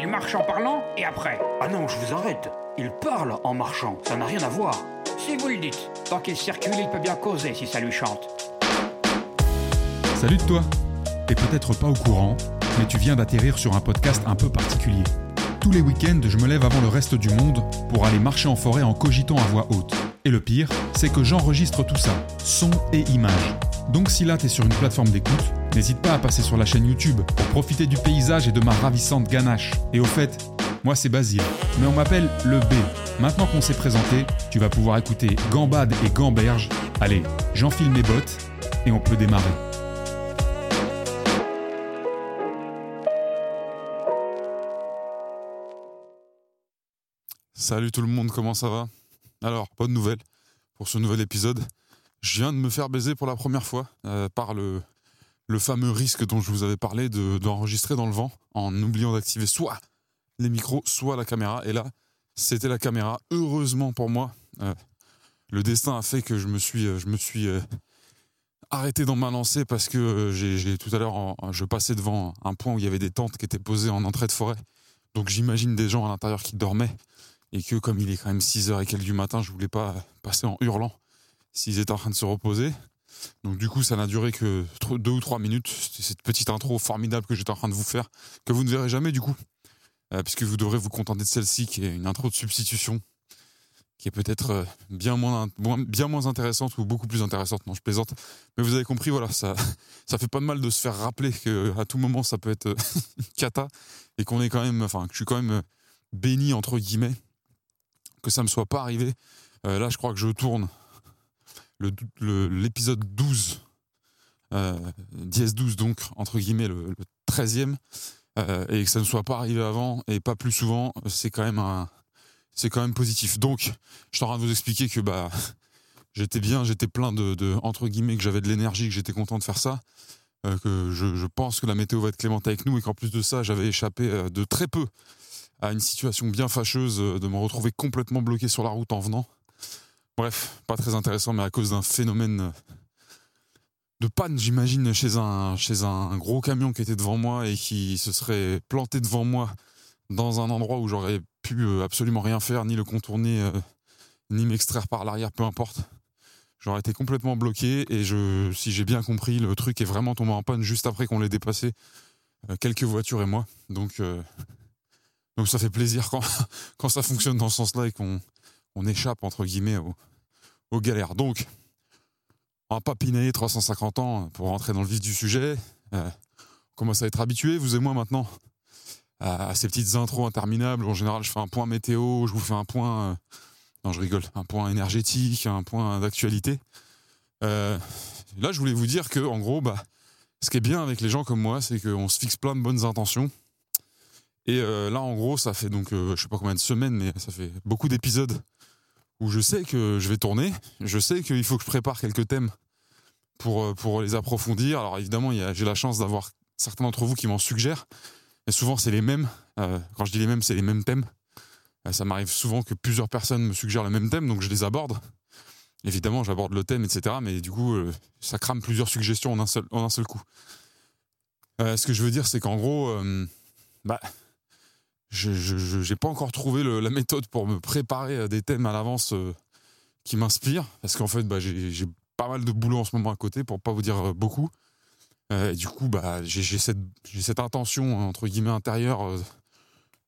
Il marche en parlant et après Ah non, je vous arrête. Il parle en marchant, ça n'a rien à voir. Si vous le dites. Tant qu'il circule, il peut bien causer si ça lui chante. Salut de toi T'es peut-être pas au courant, mais tu viens d'atterrir sur un podcast un peu particulier. Tous les week-ends, je me lève avant le reste du monde pour aller marcher en forêt en cogitant à voix haute. Et le pire, c'est que j'enregistre tout ça, son et image. Donc si là t'es sur une plateforme d'écoute, n'hésite pas à passer sur la chaîne YouTube pour profiter du paysage et de ma ravissante ganache. Et au fait, moi c'est Basile, mais on m'appelle le B. Maintenant qu'on s'est présenté, tu vas pouvoir écouter Gambade et Gamberge. Allez, j'enfile mes bottes et on peut démarrer. Salut tout le monde, comment ça va? Alors, bonne nouvelle pour ce nouvel épisode. Je viens de me faire baiser pour la première fois euh, par le, le fameux risque dont je vous avais parlé de- d'enregistrer dans le vent en oubliant d'activer soit les micros, soit la caméra. Et là, c'était la caméra. Heureusement pour moi, euh, le destin a fait que je me suis, euh, euh, arrêté dans ma lancée parce que j'ai tout à l'heure, je passais devant un point où il y avait des tentes qui étaient posées en entrée de forêt. Donc j'imagine des gens à l'intérieur qui dormaient et que comme il est quand même 6h et quelques du matin, je voulais pas passer en hurlant s'ils étaient en train de se reposer. Donc du coup, ça n'a duré que deux ou trois minutes. Cette petite intro formidable que j'étais en train de vous faire, que vous ne verrez jamais du coup, euh, puisque vous devrez vous contenter de celle-ci, qui est une intro de substitution, qui est peut-être euh, bien moins, bien moins intéressante ou beaucoup plus intéressante. Non, je plaisante. Mais vous avez compris, voilà, ça, ça fait pas mal de se faire rappeler que à tout moment ça peut être cata et qu'on est quand même, enfin, que je suis quand même euh, béni entre guillemets que ça me soit pas arrivé. Là, je crois que je tourne l'épisode 12, euh, dièse 12 donc, entre guillemets, le, le 13e, euh, et que ça ne soit pas arrivé avant et pas plus souvent, c'est quand même un, c'est quand même positif. Donc, je suis en train de vous expliquer que bah, j'étais bien, j'étais plein de, de- entre guillemets, que j'avais de l'énergie, que j'étais content de faire ça, euh, que je, je pense que la météo va être clémente avec nous et qu'en plus de ça, j'avais échappé euh, de très peu à une situation bien fâcheuse de me retrouver complètement bloqué sur la route en venant. Bref, pas très intéressant, mais à cause d'un phénomène de panne, j'imagine, chez un, chez un gros camion qui était devant moi et qui se serait planté devant moi dans un endroit où j'aurais pu euh, absolument rien faire, ni le contourner, euh, ni m'extraire par l'arrière, peu importe. J'aurais été complètement bloqué et je, si j'ai bien compris, le truc est vraiment tombé en panne juste après qu'on l'ait dépassé, euh, quelques voitures et moi. Donc, euh, donc ça fait plaisir quand, quand ça fonctionne dans ce sens-là et qu'on on échappe, entre guillemets, aux, galères. Donc, on va pas pinailler 350 ans pour rentrer dans le vif du sujet. Euh, on commence à être habitué, vous et moi maintenant, à, ces petites intros interminables. En général, je fais un point météo, je vous fais un point... euh, non, je rigole. Un point énergétique, un point d'actualité. Euh, là, je voulais vous dire que, en gros, bah, ce qui est bien avec les gens comme moi, c'est qu'on se fixe plein de bonnes intentions. Et là, en gros, ça fait donc, je sais pas combien de semaines, mais ça fait beaucoup d'épisodes où je sais que je vais tourner. Je sais qu'il faut que je prépare quelques thèmes pour, euh, pour les approfondir. Alors, évidemment, j'ai la chance d'avoir certains d'entre vous qui m'en suggèrent. Et souvent, c'est les mêmes. Euh, quand je dis les mêmes, c'est les mêmes thèmes. Euh, ça m'arrive souvent que plusieurs personnes me suggèrent le même thème, donc je les aborde. Évidemment, j'aborde le thème, etc. Mais du coup, euh, ça crame plusieurs suggestions en un seul, en un seul coup. Ce que je veux dire, c'est qu'en gros, bah, je j'ai pas encore trouvé la méthode pour me préparer à des thèmes à l'avance euh, qui m'inspirent. Parce qu'en fait, bah, j'ai pas mal de boulot en ce moment à côté, pour pas vous dire euh, beaucoup. Euh, et du coup, bah, j'ai cette, intention, entre guillemets, intérieure,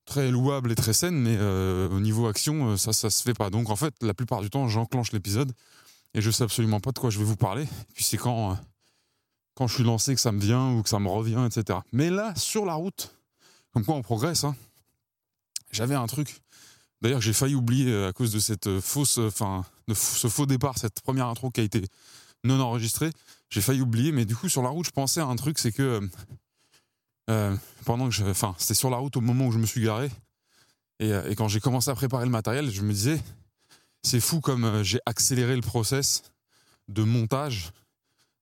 très louable et très saine, mais au niveau action, ça, ça se fait pas. Donc en fait, la plupart du temps, j'enclenche l'épisode et je sais absolument pas de quoi je vais vous parler. Et puis c'est quand, quand je suis lancé que ça me vient ou que ça me revient, etc. Mais là, sur la route, comme quoi on progresse, hein, j'avais un truc. D'ailleurs, j'ai failli oublier euh, à cause de cette euh, fausse, enfin, de ce faux départ, cette première intro qui a été non enregistrée. J'ai failli oublier, mais du coup, sur la route, je pensais à un truc, c'est que euh, euh, pendant que enfin, c'était sur la route au moment où je me suis garé, et, euh, quand j'ai commencé à préparer le matériel, je me disais, c'est fou comme euh, j'ai accéléré le process de montage,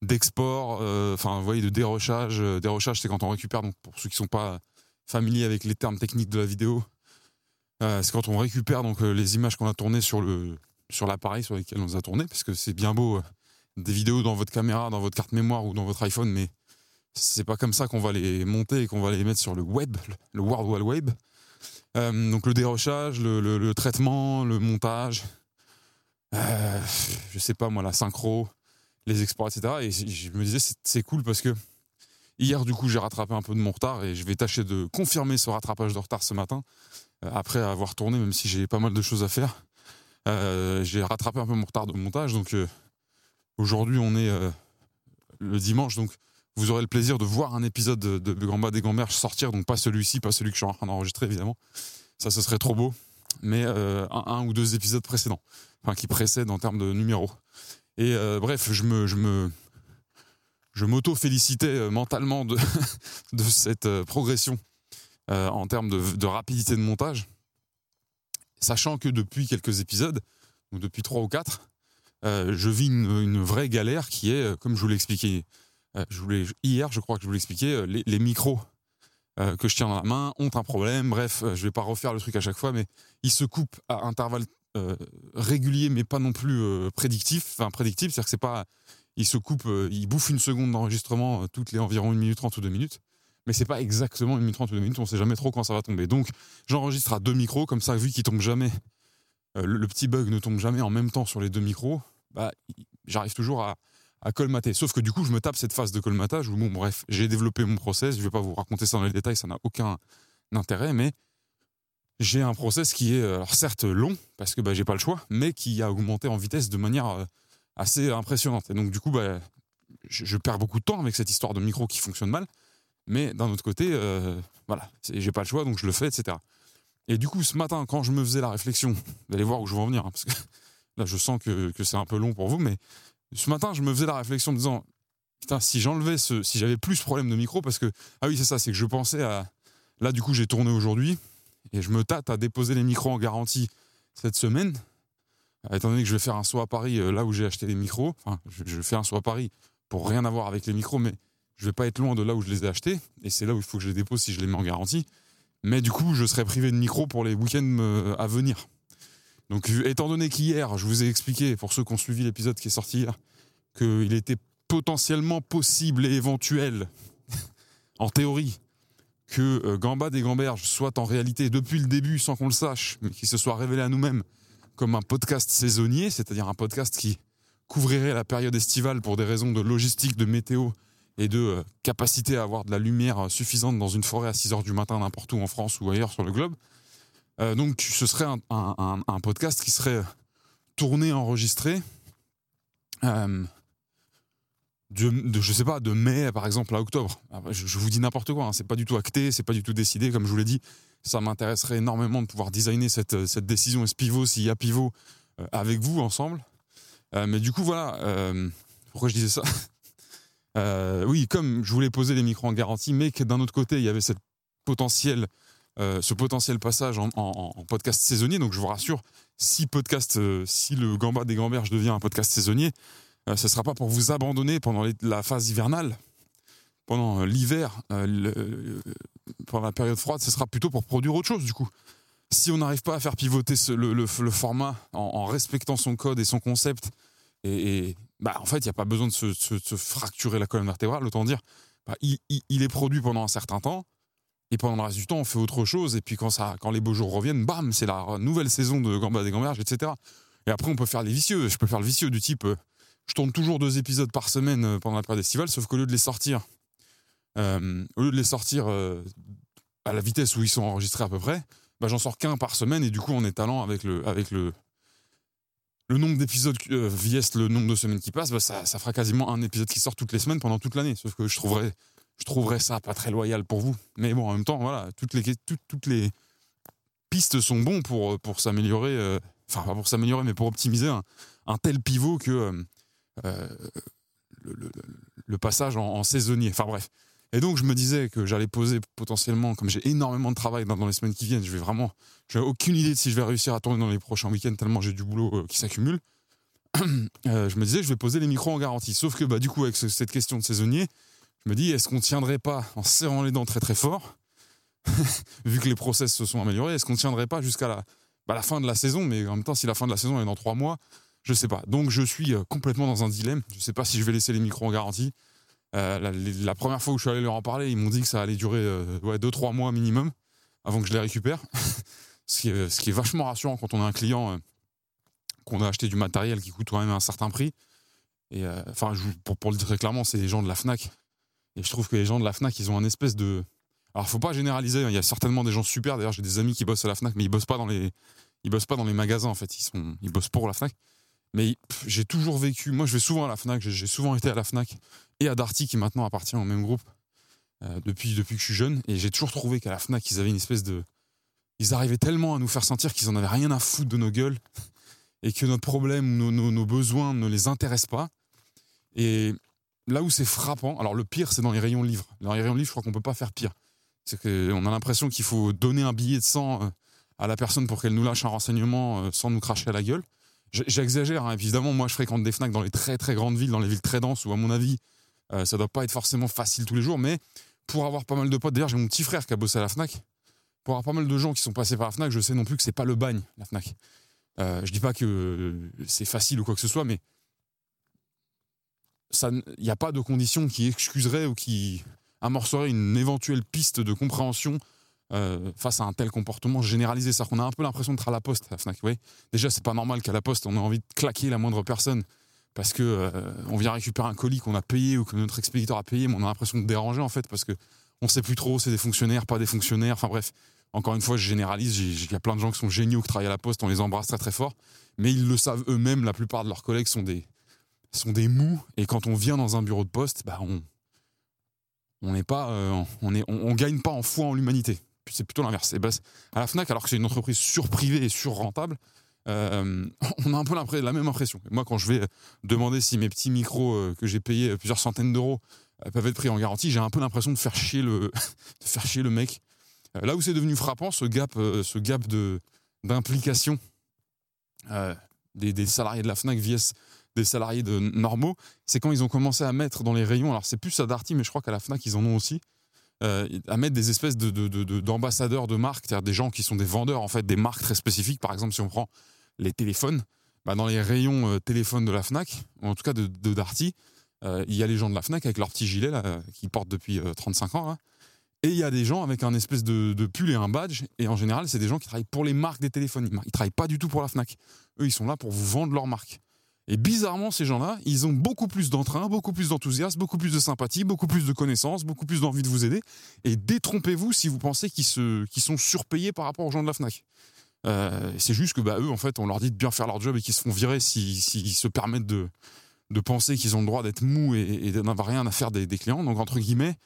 d'export, euh, enfin, vous voyez, de dérochage. Euh, Dérochage, c'est quand on récupère, donc pour ceux qui sont pas familiers avec les termes techniques de la vidéo, euh, c'est quand on récupère donc euh, les images qu'on a tournées sur le sur l'appareil sur lequel on a tournées, parce que c'est bien beau euh, des vidéos dans votre caméra, dans votre carte mémoire ou dans votre iPhone, mais c'est pas comme ça qu'on va les monter et qu'on va les mettre sur le web, le World Wide Web. Donc le dérochage, le, le- le traitement, le montage, je sais pas moi, la synchro, les exports, etc. Et je me disais, c'est- cool parce que hier, du coup, j'ai rattrapé un peu de mon retard et je vais tâcher de confirmer ce rattrapage de retard ce matin, après avoir tourné, même si j'ai pas mal de choses à faire. Euh, j'ai rattrapé un peu mon retard de montage, donc euh, aujourd'hui, on est euh, le dimanche, donc vous aurez le plaisir de voir un épisode de, de Gamba des Gamberges sortir, donc pas celui-ci, pas celui que je suis en train d'enregistrer, évidemment. Ça, ce serait trop beau. Mais euh, un, ou deux épisodes précédents, enfin qui précèdent en termes de numéros. Et euh, bref, je me, je me, je m'auto-félicitais euh, mentalement de, cette euh, progression euh, en termes de, de rapidité de montage, sachant que depuis quelques épisodes, ou depuis trois ou quatre, euh, je vis une, une vraie galère qui est, euh, comme je vous l'ai expliqué je hier, je crois que je vous euh, les, les micros que je tiens dans la main ont un problème. Bref, je vais pas refaire le truc à chaque fois, mais ils se coupent à intervalles réguliers, mais pas non plus prédictifs. Enfin, prédictifs, c'est-à-dire que c'est pas. Ils se coupent, ils bouffent une seconde d'enregistrement toutes les environ 1 minute 30 ou 2 minutes. Mais c'est pas exactement 1 minute 30 ou 2 minutes, on sait jamais trop quand ça va tomber. Donc, j'enregistre à deux micros, comme ça, vu qu'ils tombent jamais, euh, le, petit bug ne tombe jamais en même temps sur les deux micros, bah, j'arrive toujours à, à colmater. Sauf que du coup, je me tape cette phase de colmatage où, bon, bref, j'ai développé mon process. Je vais pas vous raconter ça dans les détails, ça n'a aucun intérêt, mais j'ai un process qui est, certes long, parce que bah, j'ai pas le choix, mais qui a augmenté en vitesse de manière euh, assez impressionnante. Et donc, du coup, bah, je, je perds beaucoup de temps avec cette histoire de micro qui fonctionne mal. Mais d'un autre côté, euh, voilà, j'ai pas le choix, donc je le fais, etc. Et du coup, ce matin, quand je me faisais la réflexion, vous allez voir où je veux en venir, hein, parce que là, je sens que, que c'est un peu long pour vous, mais ce matin, je me faisais la réflexion en me disant, putain, si j'enlevais ce, si j'avais plus ce problème de micro, parce que, ah oui, c'est ça, c'est que je pensais à, là, du coup, j'ai tourné aujourd'hui, et je me tâte à déposer les micros en garantie cette semaine, Euh, étant donné que je vais faire un saut à Paris, euh, là où j'ai acheté les micros, enfin, je, je fais un saut à Paris pour rien avoir avec les micros, mais je vais pas être loin de là où je les ai achetés, et c'est là où il faut que je les dépose si je les mets en garantie. Mais du coup, je serai privé de micro pour les week-ends euh, à venir. Donc, étant donné qu'hier, je vous ai expliqué, pour ceux qui ont suivi l'épisode qui est sorti hier, qu'il était potentiellement possible et éventuel, en théorie, que euh, Gamba des Gamberges soit en réalité, depuis le début, sans qu'on le sache, mais qu'il se soit révélé à nous-mêmes comme un podcast saisonnier, c'est-à-dire un podcast qui couvrirait la période estivale pour des raisons de logistique, de météo et de euh, capacité à avoir de la lumière euh, suffisante dans une forêt à 6 heures du matin n'importe où en France ou ailleurs sur le globe. Euh, donc ce serait un, podcast qui serait tourné, enregistré, de, je sais pas, de mai par exemple à octobre. Après, Je, je vous dis n'importe quoi, hein, c'est pas du tout acté, c'est pas du tout décidé, comme je vous l'ai dit. Ça m'intéresserait énormément de pouvoir designer cette, décision et ce pivot, s'il y a pivot, avec vous ensemble. Mais du coup, voilà, pourquoi je disais ça? Euh, Oui, comme je voulais poser les micros en garantie, mais que d'un autre côté, il y avait cette potentiel, euh, ce potentiel passage en, podcast saisonnier. Donc je vous rassure, si podcast, euh, si le Gamba des Gamberges devient un podcast saisonnier, ce ne sera pas pour vous abandonner pendant la phase hivernale, pendant l'hiver, pendant la période froide, ce sera plutôt pour produire autre chose du coup. Si on n'arrive pas à faire pivoter le, format en, respectant son code et son concept, et, bah, en fait, il n'y a pas besoin de se, se- fracturer la colonne vertébrale, autant dire, bah, il, il- est produit pendant un certain temps, et pendant le reste du temps, on fait autre chose, et puis quand, ça, quand les beaux jours reviennent, bam, c'est la nouvelle saison de Gamba des Gamberges, etc. Et après, on peut faire les vicieux. Je peux faire le vicieux du type, euh, je tourne toujours deux épisodes par semaine euh, pendant la période estivale, sauf qu'au lieu de les sortir, euh, au lieu de les sortir à la vitesse où ils sont enregistrés à peu près, bah, j'en sors qu'un par semaine, et du coup, en étalant avec le, avec le, le nombre d'épisodes euh, le nombre de semaines qui passent, bah, ça, fera quasiment un épisode qui sort toutes les semaines pendant toute l'année. Sauf que je trouverais, je trouverais ça pas très loyal pour vous. Mais bon, en même temps, voilà, toutes les, pistes sont bons pour, pour s'améliorer, euh, enfin pas pour s'améliorer, mais pour optimiser un, tel pivot que euh, euh, le, passage en saisonnier. Enfin bref. Et donc je me disais que j'allais poser potentiellement, comme j'ai énormément de travail dans, les semaines qui viennent, je vais vraiment, j'ai aucune idée de si je vais réussir à tourner dans les prochains week-ends tellement j'ai du boulot euh, qui s'accumule. Euh, je me disais je vais poser les micros en garantie. Sauf que bah du coup avec ce- cette question de saisonnier, je me dis est-ce qu'on tiendrait pas en serrant les dents très très fort, vu que les process se sont améliorés, est-ce qu'on tiendrait pas jusqu'à la, bah, la fin de la saison, mais en même temps si la fin de la saison est dans trois mois, je sais pas. Donc je suis euh, complètement dans un dilemme. Je sais pas si je vais laisser les micros en garantie. Euh, la, première fois où je suis allé leur en parler, ils m'ont dit que ça allait durer euh, ouais, 2-3 mois minimum avant que je les récupère. Ce qui, est, vachement rassurant quand on a un client euh, qu'on a acheté du matériel qui coûte quand même un certain prix. Et euh, enfin, pour, le dire très clairement, c'est les gens de la Fnac. Et je trouve que les gens de la Fnac, ils ont un espèce de. Alors, faut pas généraliser. hein, Il y a certainement des gens super. D'ailleurs, j'ai des amis qui bossent à la Fnac, mais ils bossent pas dans les, ils bossent pas dans les magasins en fait. Ils bossent pour la Fnac. Mais j'ai toujours vécu. Moi, je vais souvent à la Fnac. J'ai souvent été à la Fnac et à Darty, qui maintenant appartient au même groupe euh, depuis depuis que je suis jeune. Et j'ai toujours trouvé qu'à la Fnac, ils avaient une espèce de. Ils arrivaient tellement à nous faire sentir qu'ils en avaient rien à foutre de nos gueules et que notre problème, nos, nos- nos besoins ne les intéressent pas. Et là où c'est frappant, alors le pire, c'est dans les rayons livres. Dans les rayons livres, je crois qu'on peut pas faire pire. C'est qu'on a l'impression qu'il faut donner un billet de sang euh, à la personne pour qu'elle nous lâche un renseignement euh, sans nous cracher à la gueule. J'exagère, hein. évidemment, moi je fréquente des FNAC dans les très très grandes villes, dans les villes très denses, où à mon avis, euh, ça doit pas être forcément facile tous les jours, mais pour avoir pas mal de potes, d'ailleurs j'ai mon petit frère qui a bossé à la FNAC, pour avoir pas mal de gens qui sont passés par la FNAC, je sais non plus que c'est pas le bagne, la FNAC. Euh, je dis pas que euh, c'est facile ou quoi que ce soit, mais il n'y a pas de conditions qui excuseraient ou qui amorceraient une éventuelle piste de compréhension euh, face à un tel comportement généralisé. C'est-à-dire qu'on a un peu l'impression d'être à la poste, à la Fnac. vous voyez Déjà, c'est pas normal qu'à la poste, on ait envie de claquer la moindre personne parce que euh, on vient récupérer un colis qu'on a payé ou que notre expéditeur a payé, mais on a l'impression de déranger en fait parce que on sait plus trop, c'est des fonctionnaires, pas des fonctionnaires. Enfin bref, encore une fois, je généralise. Il y a plein de gens qui sont géniaux qui travaillent à la poste, on les embrasse très très fort, mais ils le savent eux-mêmes. La plupart de leurs collègues sont des sont des mous et quand on vient dans un bureau de poste, bah on on n'est pas euh, on est on gagne pas en foi en l'humanité. C'est plutôt l'inverse. Et c'est- à la Fnac, alors que c'est une entreprise surprivée et surrentable, euh, on a un peu la même impression. Moi, quand je vais demander si mes petits micros euh, que j'ai payés plusieurs centaines d'euros euh, peuvent être pris en garantie, j'ai un peu l'impression de faire chier le, de faire chier le mec. Euh, là où c'est devenu frappant, ce gap, euh, ce gap de d'implication euh, des, des salariés de la Fnac vs des salariés de normaux, c'est quand ils ont commencé à mettre dans les rayons. Alors c'est plus à Darty, mais je crois qu'à la Fnac ils en ont aussi. Euh, à mettre des espèces de, de- de- d'ambassadeurs marques, c'est-à-dire des gens qui sont des vendeurs en fait des marques très spécifiques. Par exemple, si on prend les téléphones, bah, dans les rayons euh, téléphones de la Fnac, en tout cas de, Darty, euh, il y a les gens de la Fnac avec leur petit gilet qu'ils portent depuis euh, 35 ans. là. Et il y a des gens avec un espèce de, de pull et un badge. Et en général, c'est des gens qui travaillent pour les marques des téléphones. Ils ne travaillent pas du tout pour la Fnac. Eux, ils sont là pour vous vendre leur marque. Et bizarrement, ces gens-là, ils ont beaucoup plus d'entrain, beaucoup plus d'enthousiasme, beaucoup plus de sympathie, beaucoup plus de connaissances, beaucoup plus d'envie de vous aider. Et détrompez-vous si vous pensez qu'ils sont surpayés par rapport aux gens de la Fnac. Euh, c'est juste que bah, eux, en fait, on leur dit de bien faire leur job et qu'ils se font virer s'ils s'ils se permettent de, de penser qu'ils ont le droit d'être mous et, d'avoir rien à faire des, clients. Donc, entre guillemets,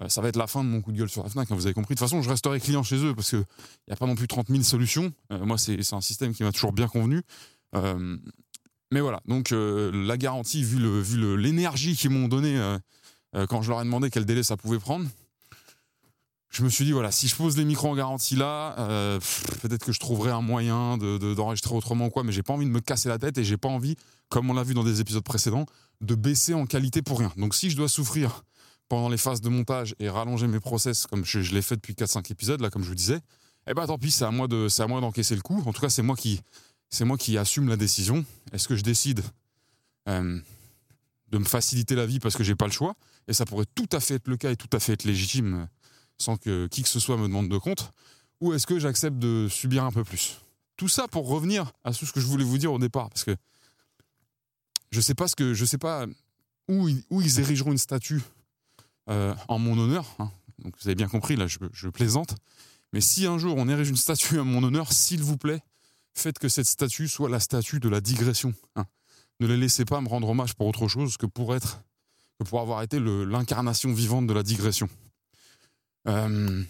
euh, ça va être la fin de mon coup de gueule sur la Fnac, hein, vous avez compris. De toute façon, je resterai client chez eux parce qu'il n'y a pas non plus 30 000 solutions. Euh, moi, c'est un système qui m'a toujours bien convenu. Mais voilà, donc euh, la garantie, vu le- vu l'énergie qu'ils m'ont donnée euh, euh, quand je leur ai demandé quel délai ça pouvait prendre, je me suis dit, voilà, si je pose les micros en garantie là, peut-être que je trouverai un moyen de- de- d'enregistrer autrement ou quoi, mais j'ai pas envie de me casser la tête et j'ai pas envie, comme on l'a vu dans des épisodes précédents, de baisser en qualité pour rien. Donc si je dois souffrir pendant les phases de montage et rallonger mes process comme je, l'ai fait depuis 4-5 épisodes, là, comme je vous disais, eh ben tant pis, c'est à moi d'encaisser le coup. En tout cas, c'est moi qui, c'est moi qui assume la décision. Est-ce que je décide euh, de me faciliter la vie parce que j'ai pas le choix? Et ça pourrait tout à fait être le cas et tout à fait être légitime euh, sans que qui que ce soit me demande de compte. Ou est-ce que j'accepte de subir un peu plus? Tout ça pour revenir à ce que je voulais vous dire au départ, parce que je sais pas ce que je sais pas où ils, ils érigeront une statue euh, en mon honneur. hein. Donc vous avez bien compris, là je, je plaisante. Mais si un jour on érige une statue à mon honneur, s'il vous plaît, faites que cette statue soit la statue de la digression. hein. Ne les laissez pas me rendre hommage pour autre chose que pour être, pour avoir été l'incarnation vivante de la digression. Euh,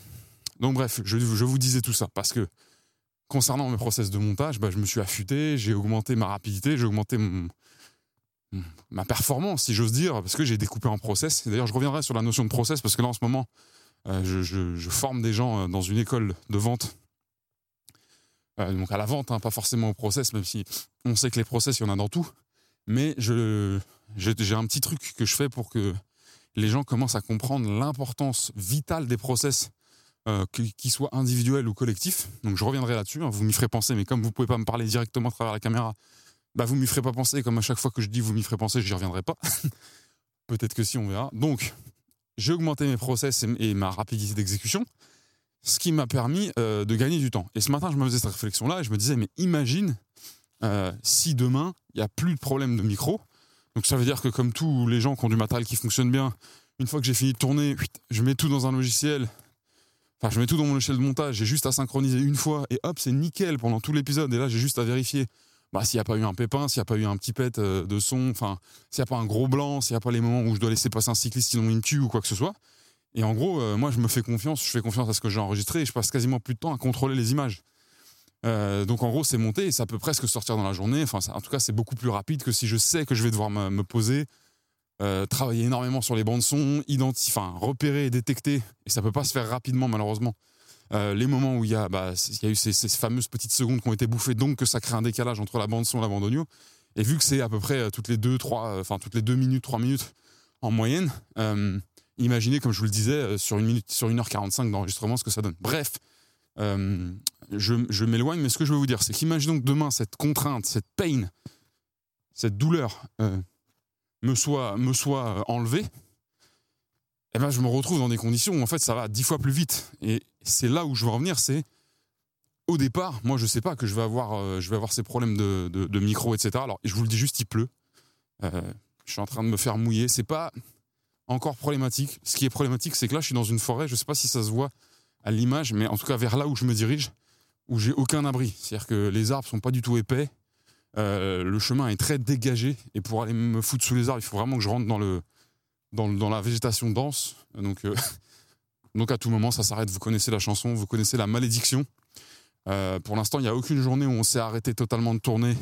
donc bref, je, vous disais tout ça parce que concernant mes process de montage, bah, je me suis affûté, j'ai augmenté ma rapidité, j'ai augmenté ma performance, si j'ose dire, parce que j'ai découpé en process. D'ailleurs, je reviendrai sur la notion de process parce que là, en ce moment, euh, je forme des gens euh, dans une école de vente. Euh, donc à la vente, hein, pas forcément au process, même si on sait que les process, il y en a dans tout. Mais j'ai un petit truc que je fais pour que les gens commencent à comprendre l'importance vitale des process, euh, qu'ils soient individuels ou collectifs. Donc je reviendrai là-dessus, hein, vous m'y ferez penser, mais comme vous pouvez pas me parler directement à travers la caméra, bah vous m'y ferez pas penser, comme à chaque fois que je dis vous m'y ferez penser, j'y reviendrai pas. Peut-être que si, on verra. Donc, j'ai augmenté mes process et ma rapidité d'exécution. Ce qui m'a permis euh, de gagner du temps. Et ce matin, je me faisais cette réflexion-là et je me disais, mais imagine euh, si demain, il n'y a plus de problème de micro. Donc ça veut dire que comme tous les gens qui ont du matériel qui fonctionne bien, une fois que j'ai fini de tourner, je mets tout dans un logiciel. Enfin, je mets tout dans mon logiciel de montage, j'ai juste à synchroniser une fois et hop, c'est nickel pendant tout l'épisode. Et là, j'ai juste à vérifier bah, s'il n'y a pas eu un pépin, s'il n'y a pas eu un petit pet euh, de son, enfin, s'il n'y a pas un gros blanc, s'il n'y a pas les moments où je dois laisser passer un cycliste qui n'ont une tue ou quoi que ce soit. Et en gros, euh, moi, je me fais confiance, je fais confiance à ce que j'ai enregistré et je passe quasiment plus de temps à contrôler les images. Euh, donc en gros, c'est monté et ça peut presque sortir dans la journée. Enfin, en tout cas, c'est beaucoup plus rapide que si je sais que je vais devoir me, poser, euh, travailler énormément sur les bandes son, enfin, repérer et détecter. Et ça peut pas se faire rapidement, malheureusement. les moments où il y a, bah, y a eu ces, fameuses petites secondes qui ont été bouffées, donc que ça crée un décalage entre la bande son et la bande. Et vu que c'est à peu près toutes les deux, trois, enfin toutes les deux minutes, trois minutes en moyenne, imaginez, comme je vous le disais, euh, sur une minute, sur 1h45 d'enregistrement, ce que ça donne. Bref, euh, je, m'éloigne, mais ce que je veux vous dire, c'est qu'imaginons que demain, cette contrainte, cette pain, cette douleur euh, me soit, me soit enlevée, eh ben, je me retrouve dans des conditions où en fait ça va dix fois plus vite. Et c'est là où je veux en venir, c'est au départ, moi je sais pas que je vais avoir, je vais avoir ces problèmes de, de, micro, etc. Alors je vous le dis juste, il pleut. je suis en train de me faire mouiller. C'est pas, encore problématique. Ce qui est problématique, c'est que là, je suis dans une forêt. Je ne sais pas si ça se voit à l'image, mais en tout cas vers là où je me dirige, où j'ai aucun abri. C'est-à-dire que les arbres sont pas du tout épais. Euh, le chemin est très dégagé. Et pour aller me foutre sous les arbres, il faut vraiment que je rentre dans, le, dans, la végétation dense. Donc, euh, donc à tout moment, ça s'arrête. Vous connaissez la chanson, vous connaissez la malédiction. Euh, pour l'instant, il n'y a aucune journée où on s'est arrêté totalement de tourner,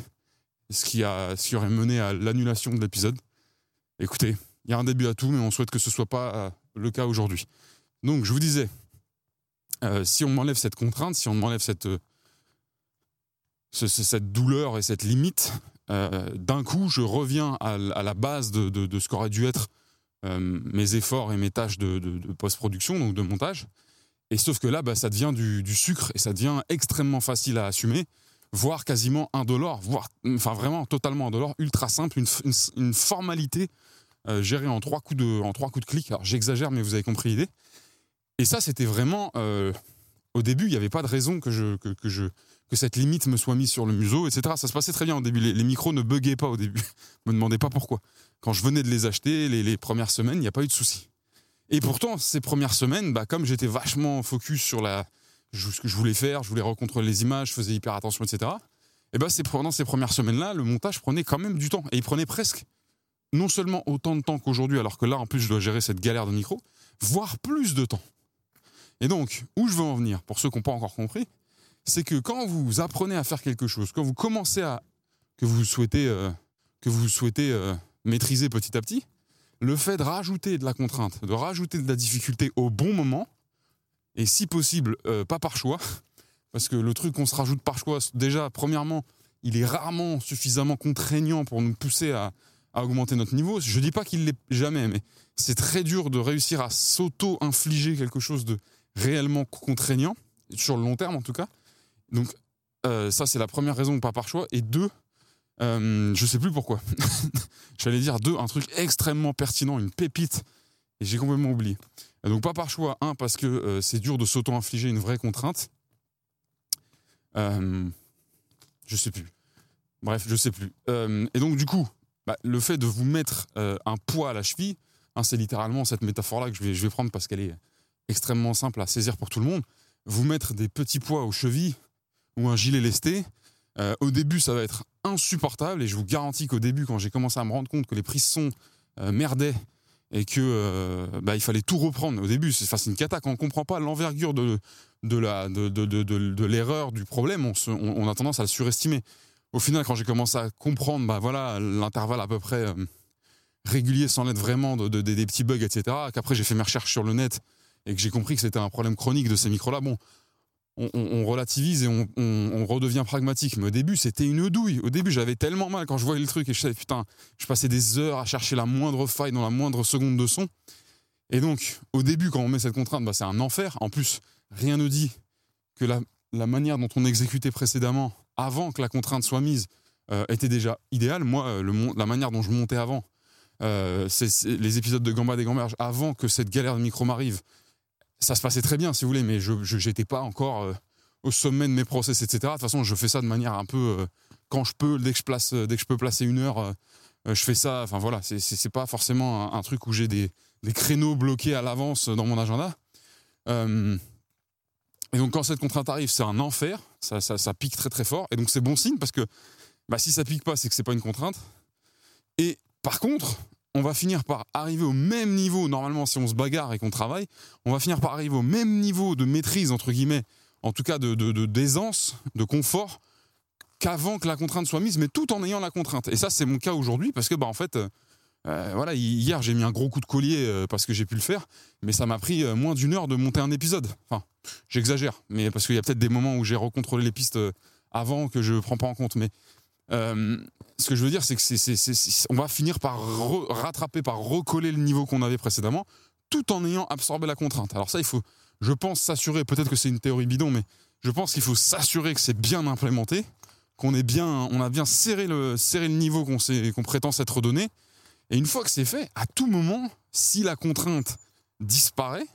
ce qui, a, ce qui aurait mené à l'annulation de l'épisode. Écoutez, il y a un début à tout, mais on souhaite que ce ne soit pas euh, le cas aujourd'hui. Donc, je vous disais, euh, si on m'enlève cette contrainte, si on m'enlève cette, euh, cette douleur et cette limite, d'un coup, je reviens à, la base de, ce qu'auraient dû être mes efforts et mes tâches de, post-production, donc de montage. Et sauf que là, bah, ça devient du, sucre et ça devient extrêmement facile à assumer, voire quasiment indolore, voire, enfin vraiment totalement indolore, ultra simple, une formalité euh, géré en trois coups de, en trois coups de clic. Alors j'exagère, mais vous avez compris l'idée. Et ça, c'était vraiment. Euh, au début, il n'y avait pas de raison que, je, que, que cette limite me soit mise sur le museau, etc. Ça se passait très bien au début. Les, micros ne buguaient pas au début. me demandez pas pourquoi. Quand je venais de les acheter, les, premières semaines, il n'y a pas eu de souci. Et pourtant, ces premières semaines, bah, comme j'étais vachement focus sur la, ce que je voulais faire, je voulais recontrôler les images, je faisais hyper attention, etc. Et bah, pendant ces premières semaines-là, le montage prenait quand même du temps. Et il prenait presque non seulement autant de temps qu'aujourd'hui, alors que là, en plus, je dois gérer cette galère de micro, voire plus de temps. Et donc, où je veux en venir, pour ceux qui n'ont pas encore compris, c'est que quand vous apprenez à faire quelque chose, quand vous commencez à que vous souhaitez euh, que vous souhaitez euh, maîtriser petit à petit, le fait de rajouter de la contrainte, de rajouter de la difficulté au bon moment, et si possible euh, pas par choix, parce que le truc qu'on se rajoute par choix, déjà premièrement, il est rarement suffisamment contraignant pour nous pousser à, à augmenter notre niveau. Je ne dis pas qu'il l'est jamais, mais c'est très dur de réussir à s'auto-infliger quelque chose de réellement contraignant, sur le long terme en tout cas. Donc euh, ça, c'est la première raison, pas par choix. Et deux, euh, je sais plus pourquoi. J'allais dire deux, un truc extrêmement pertinent, une pépite, et j'ai complètement oublié. Donc pas par choix, un, parce que euh, c'est dur de s'auto-infliger une vraie contrainte. Euh, je sais plus. Bref, je sais plus. et donc du coup, bah, le fait de vous mettre euh, un poids à la cheville, hein, c'est littéralement cette métaphore-là que je vais, prendre parce qu'elle est extrêmement simple à saisir pour tout le monde. Vous mettre des petits poids aux chevilles ou un gilet lesté, euh, au début, ça va être insupportable et je vous garantis qu'au début, quand j'ai commencé à me rendre compte que les prises son euh, merdaient et que bah, il fallait tout reprendre. Au début, c'est une cata. On comprend pas l'envergure de, l'erreur, du problème, on, on, a tendance à le surestimer au final, quand j'ai commencé à comprendre, bah voilà, l'intervalle à peu près euh, régulier sans l'être vraiment de, des petits bugs, etc., qu'après j'ai fait mes recherches sur le net et que j'ai compris que c'était un problème chronique de ces micros-là, bon, on, relativise et on, redevient pragmatique. Mais au début, c'était une douille. Au début, j'avais tellement mal quand je voyais le truc et je savais, putain, je passais des heures à chercher la moindre faille dans la moindre seconde de son. Et donc, au début, quand on met cette contrainte, bah, c'est un enfer. En plus, rien ne dit que la, la manière dont on exécutait précédemment avant que la contrainte soit mise, euh, était déjà idéale. Moi, euh, la manière dont je montais avant, euh, les épisodes de Gamba des Gamberges, avant que cette galère de micro m'arrive, ça se passait très bien, si vous voulez, mais je n'étais pas encore au sommet de mes process, etc. De toute façon, je fais ça de manière un peu quand je peux, dès que je place, dès que je peux placer une heure, je fais ça. Enfin voilà, c'est pas forcément un, truc où j'ai des, créneaux bloqués à l'avance dans mon agenda. Et donc quand cette contrainte arrive, c'est un enfer, ça, ça, pique très très fort. Et donc c'est bon signe parce que bah, si ça pique pas, c'est que c'est pas une contrainte. Et par contre, on va finir par arriver au même niveau, normalement si on se bagarre et qu'on travaille, on va finir par arriver au même niveau de maîtrise, entre guillemets, en tout cas de, d'aisance, de, confort, qu'avant que la contrainte soit mise, mais tout en ayant la contrainte. Et ça, c'est mon cas aujourd'hui, parce que, bah, en fait, euh, voilà, hier, j'ai mis un gros coup de collier euh, parce que j'ai pu le faire, mais ça m'a pris euh, moins d'une heure de monter un épisode. Enfin, j'exagère, mais parce qu'il y a peut-être des moments où j'ai recontrôlé les pistes avant que je ne prends pas en compte. Mais ce que je veux dire, c'est que c'est, on va finir par rattraper, par recoller le niveau qu'on avait précédemment, tout en ayant absorbé la contrainte. Alors ça, il faut, je pense, s'assurer, peut-être que c'est une théorie bidon, mais je pense qu'il faut s'assurer que c'est bien implémenté, qu'on est bien, on a bien serré le, serré le niveau qu'on, qu'on prétend s'être donné. Et une fois que c'est fait, à tout moment, si la contrainte disparaît,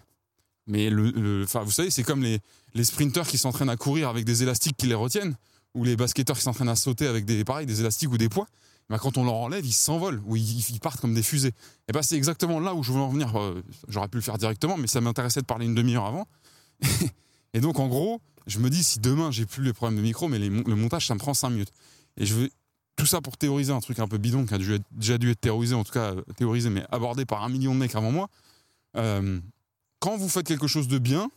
mais le, enfin, vous savez, c'est comme les, les sprinteurs qui s'entraînent à courir avec des élastiques qui les retiennent ou les basketteurs qui s'entraînent à sauter avec des, pareil, des élastiques ou des poids, bah, quand on leur enlève, ils s'envolent ou ils, partent comme des fusées. Et bah, c'est exactement là où je voulais en venir. Euh, j'aurais pu le faire directement, mais ça m'intéressait de parler une demi-heure avant. et donc, en gros, je me dis, si demain j'ai plus les problèmes de micro, mais le montage, ça me prend 5 minutes. Et je veux tout ça pour théoriser un truc un peu bidon qui a déjà dû être théorisé, en tout cas euh, théorisé, mais abordé par un million de mecs avant moi. Euh, quand vous faites quelque chose de bien,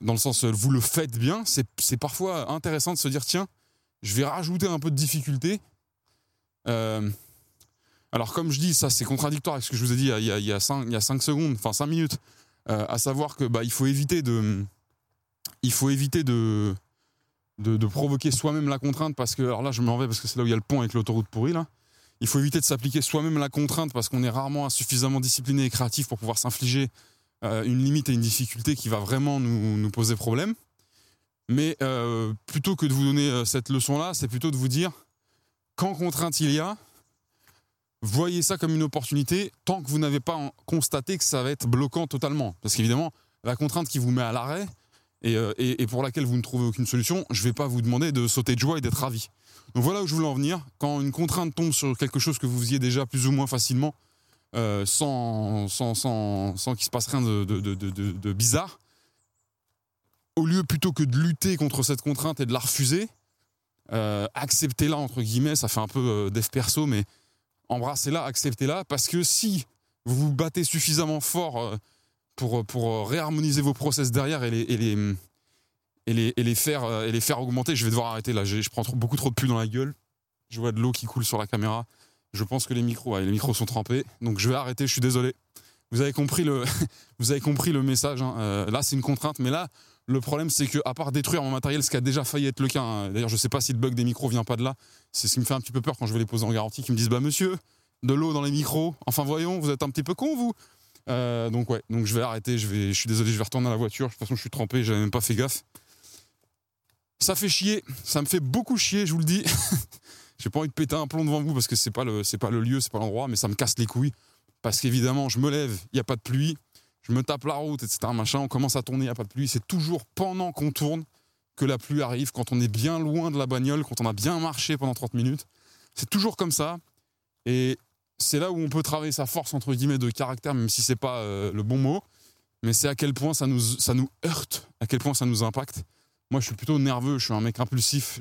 dans le sens vous le faites bien, c'est parfois intéressant de se dire tiens, je vais rajouter un peu de difficulté. Euh, alors comme je dis, ça c'est contradictoire avec ce que je vous ai dit il y a, il y a, 5, il y a secondes, enfin 5 minutes, euh, à savoir que bah, il faut éviter de, il faut éviter de, de, provoquer soi-même la contrainte parce que alors là je m'en vais parce que c'est là où il y a le pont avec l'autoroute pourrie là. Il faut éviter de s'appliquer soi-même la contrainte parce qu'on est rarement suffisamment discipliné et créatif pour pouvoir s'infliger euh, une limite et une difficulté qui va vraiment nous, poser problème. Mais euh, plutôt que de vous donner euh, cette leçon-là, c'est plutôt de vous dire, quand contrainte il y a, voyez ça comme une opportunité tant que vous n'avez pas constaté que ça va être bloquant totalement. Parce qu'évidemment, la contrainte qui vous met à l'arrêt et, pour laquelle vous ne trouvez aucune solution, je ne vais pas vous demander de sauter de joie et d'être ravi. Donc voilà où je voulais en venir. Quand une contrainte tombe sur quelque chose que vous faisiez déjà plus ou moins facilement, euh, sans, sans, sans, sans qu'il se passe rien de, de, de, bizarre, au lieu plutôt que de lutter contre cette contrainte et de la refuser, euh, acceptez-la, entre guillemets, ça fait un peu euh, dev perso, mais embrassez-la, acceptez-la, parce que si vous vous battez suffisamment fort euh, pour, pour réharmoniser vos process derrière et les, faire, augmenter, je vais devoir arrêter là, je prends trop, beaucoup trop de pu dans la gueule, je vois de l'eau qui coule sur la caméra, je pense que les micros, les micros sont trempés, donc je vais arrêter. Je suis désolé. Vous avez compris le, message. Hein. Euh, là, c'est une contrainte, mais là, le problème, c'est que à part détruire mon matériel, ce qui a déjà failli être le cas. Hein. D'ailleurs, je sais pas si le bug des micros vient pas de là. C'est ce qui me fait un petit peu peur quand je vais les poser en garantie, qui me disent bah monsieur, de l'eau dans les micros. Enfin voyons, vous êtes un petit peu con vous. Euh, donc ouais, donc je vais arrêter. Je vais, je suis désolé, je vais retourner à la voiture. De toute façon, je suis trempé, j'avais même pas fait gaffe. Ça fait chier, ça me fait beaucoup chier, je vous le dis. J'ai pas envie de péter un plomb devant vous parce que c'est pas le c'est pas le lieu, c'est pas l'endroit, mais ça me casse les couilles parce qu'évidemment, je me lève, il y a pas de pluie, je me tape la route, etc. Machin, on commence à tourner, il y a pas de pluie. C'est toujours pendant qu'on tourne que la pluie arrive, quand on est bien loin de la bagnole, quand on a bien marché pendant 30 minutes. C'est toujours comme ça. Et c'est là où on peut travailler sa force entre guillemets de caractère, même si c'est pas euh, le bon mot. Mais c'est à quel point ça nous, ça heurte, à quel point ça nous impacte. Moi, je suis plutôt nerveux, je suis un mec impulsif.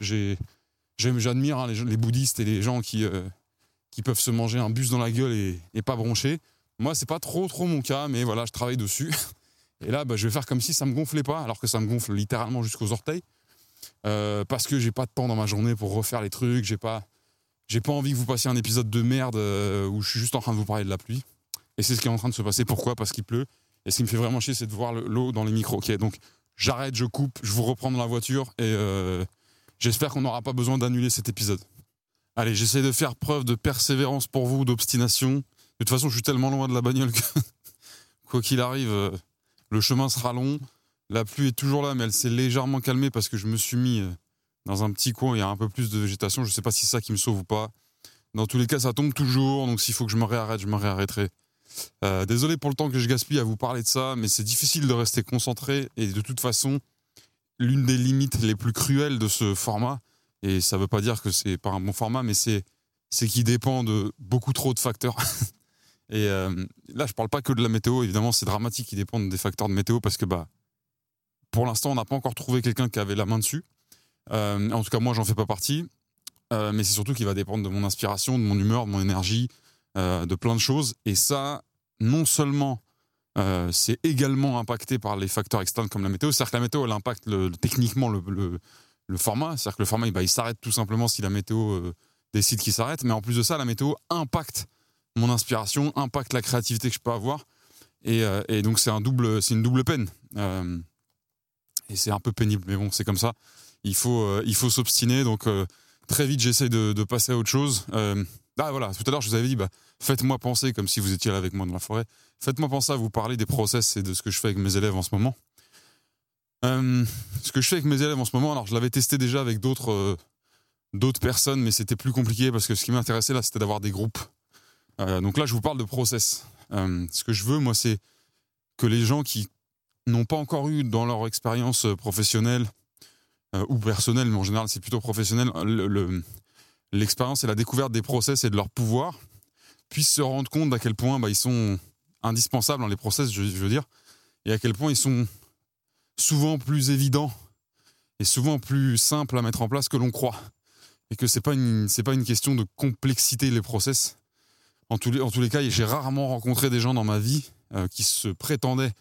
J'admire hein, les, bouddhistes et les gens qui, euh, qui peuvent se manger un bus dans la gueule et, pas broncher. Moi, c'est pas trop trop mon cas, mais voilà, je travaille dessus. Et là, bah, je vais faire comme si ça me gonflait pas, alors que ça me gonfle littéralement jusqu'aux orteils, euh, parce que j'ai pas de temps dans ma journée pour refaire les trucs. J'ai pas, j'ai pas envie que vous passiez un épisode de merde euh, où je suis juste en train de vous parler de la pluie. Et c'est ce qui est en train de se passer. Pourquoi? Parce qu'il pleut. Et ce qui me fait vraiment chier, c'est de voir l'eau dans les micros. Donc j'arrête, je coupe, je vous reprends dans la voiture et J'espère qu'on n'aura pas besoin d'annuler cet épisode. Allez, j'essaie de faire preuve de persévérance pour vous, d'obstination. De toute façon, je suis tellement loin de la bagnole que, quoi qu'il arrive, euh, le chemin sera long. La pluie est toujours là, mais elle s'est légèrement calmée parce que je me suis mis euh, dans un petit coin, il y a un peu plus de végétation. Je ne sais pas si c'est ça qui me sauve ou pas. Dans tous les cas, ça tombe toujours, donc s'il faut que je me réarrête, je me réarrêterai. Euh, désolé pour le temps que je gaspille à vous parler de ça, mais c'est difficile de rester concentré et de toute façon, l'une des limites les plus cruelles de ce format, et ça ne veut pas dire que c'est pas un bon format, mais c'est c'est qu'il dépend de beaucoup trop de facteurs. et euh, là, je parle pas que de la météo, évidemment, c'est dramatique, il dépend des facteurs de météo parce que bah pour l'instant, on n'a pas encore trouvé quelqu'un qui avait la main dessus. Euh, en tout cas, moi, j'en fais pas partie. Euh, mais c'est surtout qu'il va dépendre de mon inspiration, de mon humeur, de mon énergie, euh, de plein de choses. Et ça, non seulement c'est également impacté par les facteurs externes comme la météo, c'est-à-dire que la météo, elle impacte techniquement le, format. C'est-à-dire que le format, bah, il s'arrête tout simplement si la météo décide qu'il s'arrête. Mais en plus de ça, la météo impacte mon inspiration, impacte la créativité que je peux avoir. Et, donc, c'est un une double peine et c'est un peu pénible, mais bon, c'est comme ça. Il faut, euh, il faut s'obstiner. Donc euh, très vite, j'essaie de, passer à autre chose. Euh, ah voilà, tout à l'heure, je vous avais dit, bah, faites-moi penser, comme si vous étiez avec moi dans la forêt, faites-moi penser à vous parler des process et de ce que je fais avec mes élèves en ce moment. ce que je fais avec mes élèves en ce moment, alors je l'avais testé déjà avec d'autres personnes, mais c'était plus compliqué parce que ce qui m'intéressait là, c'était d'avoir des groupes. donc là, je vous parle de process. ce que je veux, moi, c'est que les gens qui n'ont pas encore eu dans leur expérience professionnelle euh, ou personnelle, mais en général c'est plutôt professionnel, l'expérience et la découverte des process et de leur pouvoir, puissent se rendre compte d'à quel point bah, ils sont indispensables dans les process, je, veux dire, et à quel point ils sont souvent plus évidents et souvent plus simples à mettre en place que l'on croit. Et que c'est pas une pas une question de complexité les process. En tous les, en tous les cas, j'ai rarement rencontré des gens dans ma vie euh, qui se prétendaient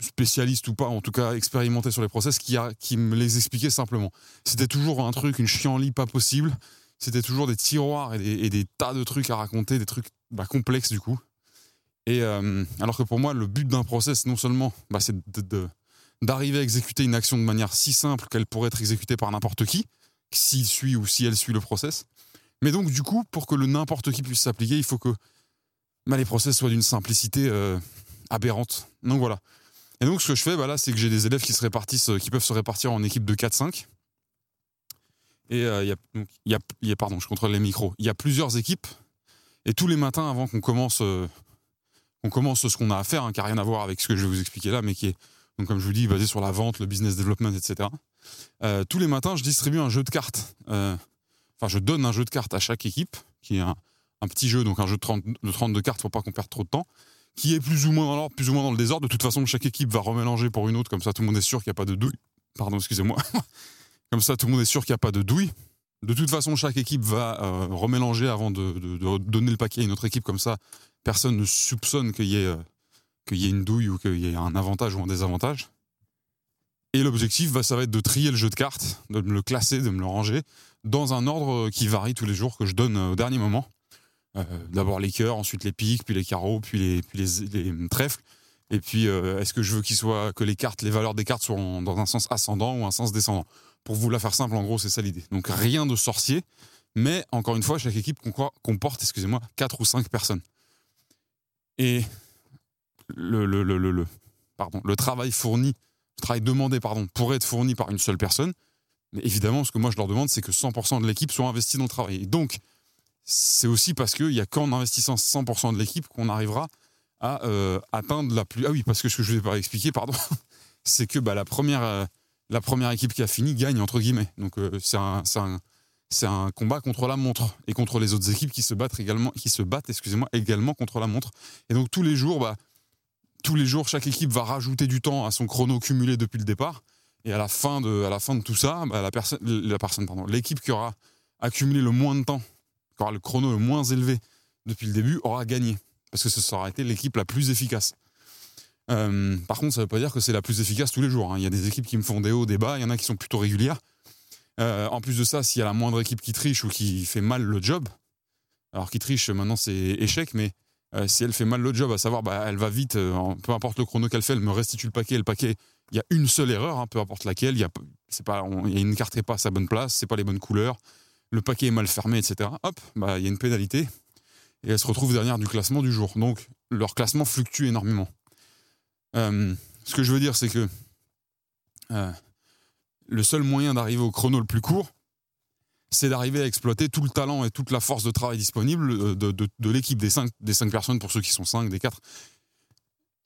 spécialiste ou pas, en tout cas expérimenté sur les process, qui, me les expliquait simplement. C'était toujours un truc, une chienlit pas possible. C'était toujours des tiroirs et des, tas de trucs à raconter, des trucs bah, complexes du coup. Et euh, alors que pour moi, le but d'un process, non seulement, bah, c'est d'arriver à exécuter une action de manière si simple qu'elle pourrait être exécutée par n'importe qui, s'il suit ou si elle suit le process. Mais donc, du coup, pour que le n'importe qui puisse s'appliquer, il faut que bah, les process soient d'une simplicité euh, aberrante. Donc voilà. Et donc, ce que je fais, bah là, c'est que j'ai des élèves qui se répartissent, euh, qui peuvent se répartir en équipe de 4-5. Et euh, il y, a, y, a, pardon, je contrôle les micros. Il y a plusieurs équipes. Et tous les matins, avant qu'on commence, euh, on commence ce qu'on a à faire, hein, qui n'a rien à voir avec ce que je vais vous expliquer là, mais qui est, donc, comme je vous dis, basé sur la vente, le business development, etc. tous les matins, je distribue un jeu de cartes. Enfin, je donne un jeu de cartes à chaque équipe, qui est un, petit jeu, donc un jeu de, 30, de 32 cartes pour pas qu'on perde trop de temps qui est plus ou moins dans l'ordre, plus ou moins dans le désordre. De toute façon, chaque équipe va remélanger pour une autre, comme ça tout le monde est sûr qu'il n'y a pas de douille. Pardon, excusez-moi. comme ça, tout le monde est sûr qu'il n'y a pas de douille. De toute façon, chaque équipe va euh, remélanger avant de, donner le paquet à une autre équipe, comme ça, personne ne soupçonne qu'il y, ait, euh, une douille ou qu'il y ait un avantage ou un désavantage. Et l'objectif, bah, ça va être de trier le jeu de cartes, de me le classer, de me le ranger, dans un ordre qui varie tous les jours, que je donne euh, au dernier moment. Euh, d'abord les cœurs, ensuite les piques, puis les carreaux, puis les, puis les, trèfles. Et puis, euh, est-ce que je veux qu'il soit que les cartes, les valeurs des cartes soient dans un sens ascendant ou un sens descendant? Pour vous la faire simple, en gros, c'est ça l'idée. Donc rien de sorcier, mais encore une fois, chaque équipe comporte, excusez-moi, 4 ou 5 personnes. Et le, le, le, le, pardon, le travail fourni, le travail demandé pardon, pourrait être fourni par une seule personne. Mais évidemment, ce que moi je leur demande, c'est que 100% de l'équipe soit investie dans le travail. Et donc, c'est aussi parce qu'il n'y a qu'en investissant 100% de l'équipe qu'on arrivera à euh, atteindre la plus. Ah oui, parce que ce que je ne vous ai pas expliqué, pardon, c'est que bah, la, première, euh, la première équipe qui a fini gagne, entre guillemets. Donc euh, c'est un, combat contre la montre et contre les autres équipes qui se battent également, qui se battent, excusez-moi, également contre la montre. Et donc tous les jours, bah, tous les jours, chaque équipe va rajouter du temps à son chrono cumulé depuis le départ. Et à la fin de, à la fin de tout ça, bah, la, personne, la personne, l'équipe qui aura accumulé le moins de temps quand le chrono le moins élevé depuis le début, aura gagné. Parce que ce sera été l'équipe la plus efficace. Euh, par contre, ça ne veut pas dire que c'est la plus efficace tous les jours. Hein. Il y a des équipes qui me font des hauts, des bas, il y en a qui sont plutôt régulières. Euh, en plus de ça, s'il y a la moindre équipe qui triche ou qui fait mal le job, alors qui triche maintenant c'est échec, mais euh, si elle fait mal le job, à savoir bah, elle va vite, peu importe le chrono qu'elle fait, elle me restitue le paquet, le paquet, il y a une seule erreur, hein, peu importe laquelle, il y a, pas, une carte n'est pas à sa bonne place, c'est pas les bonnes couleurs, le paquet est mal fermé, etc. Hop, bah, il y a une pénalité. Et elle se retrouve dernière du classement du jour. Donc, leur classement fluctue énormément. Euh, ce que je veux dire, c'est que euh, le seul moyen d'arriver au chrono le plus court, c'est d'arriver à exploiter tout le talent et toute la force de travail disponible euh, de, l'équipe, des cinq, des cinq personnes pour ceux qui sont cinq, des quatre.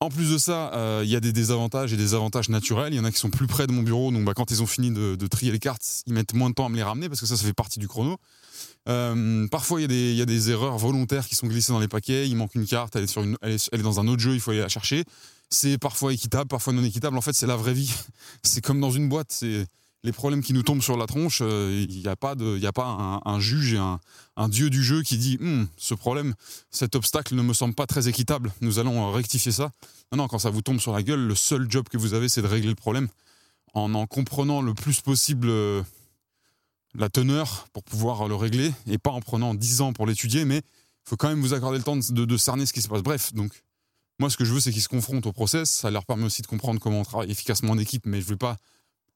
En plus de ça, euh, il y a des désavantages et des avantages naturels. Il y en a qui sont plus près de mon bureau, donc bah, quand ils ont fini de, trier les cartes, ils mettent moins de temps à me les ramener parce que ça, ça fait partie du chrono. Euh, parfois, il y, a des erreurs volontaires qui sont glissées dans les paquets. Il manque une carte, elle est, sur une, dans un autre jeu, il faut aller la chercher. C'est parfois équitable, parfois non équitable. En fait, c'est la vraie vie. C'est comme dans une boîte. Les problèmes qui nous tombent sur la tronche, il euh, n'y a pas, de, y a pas un, juge et un, dieu du jeu qui dit hm, ce problème, cet obstacle ne me semble pas très équitable, nous allons rectifier ça. Non, non, quand ça vous tombe sur la gueule, le seul job que vous avez, c'est de régler le problème en en comprenant le plus possible euh, la teneur pour pouvoir le régler et pas en prenant 10 ans pour l'étudier, mais il faut quand même vous accorder le temps de, de, cerner ce qui se passe. Bref, donc moi ce que je veux, c'est qu'ils se confrontent au process. Ça leur permet aussi de comprendre comment on travaille efficacement en équipe, mais je ne veux pas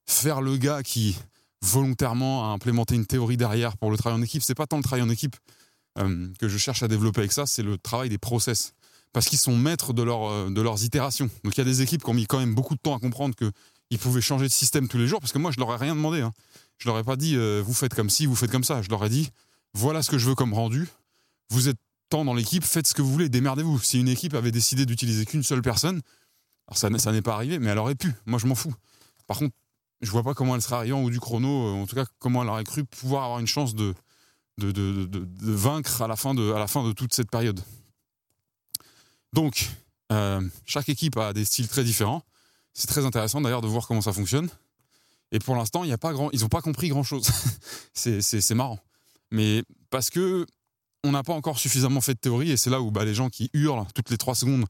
faire le gars qui volontairement a implémenté une théorie derrière pour le travail en équipe. C'est pas tant le travail en équipe euh, que je cherche à développer avec ça, c'est le travail des process. Parce qu'ils sont maîtres de, leur, euh, de leurs itérations. Donc il y a des équipes qui ont mis quand même beaucoup de temps à comprendre qu'ils pouvaient changer de système tous les jours, parce que moi je leur ai rien demandé. Hein. Je leur ai pas dit euh, vous faites comme ci, vous faites comme ça. Je leur ai dit voilà ce que je veux comme rendu. Vous êtes tant dans l'équipe, faites ce que vous voulez, démerdez-vous. Si une équipe avait décidé d'utiliser qu'une seule personne, alors ça, ça n'est pas arrivé, mais elle aurait pu. Moi je m'en fous. Par contre, je vois pas comment elle serait arrivée en haut du chrono, euh, en tout cas comment elle aurait cru pouvoir avoir une chance de, vaincre à la, fin de, toute cette période. Donc, euh, chaque équipe a des styles très différents. C'est très intéressant d'ailleurs de voir comment ça fonctionne. Et pour l'instant, y a pas ils n'ont pas compris grand chose. c'est marrant. Mais parce que on n'a pas encore suffisamment fait de théorie, et c'est là où bah, les gens qui hurlent toutes les trois secondes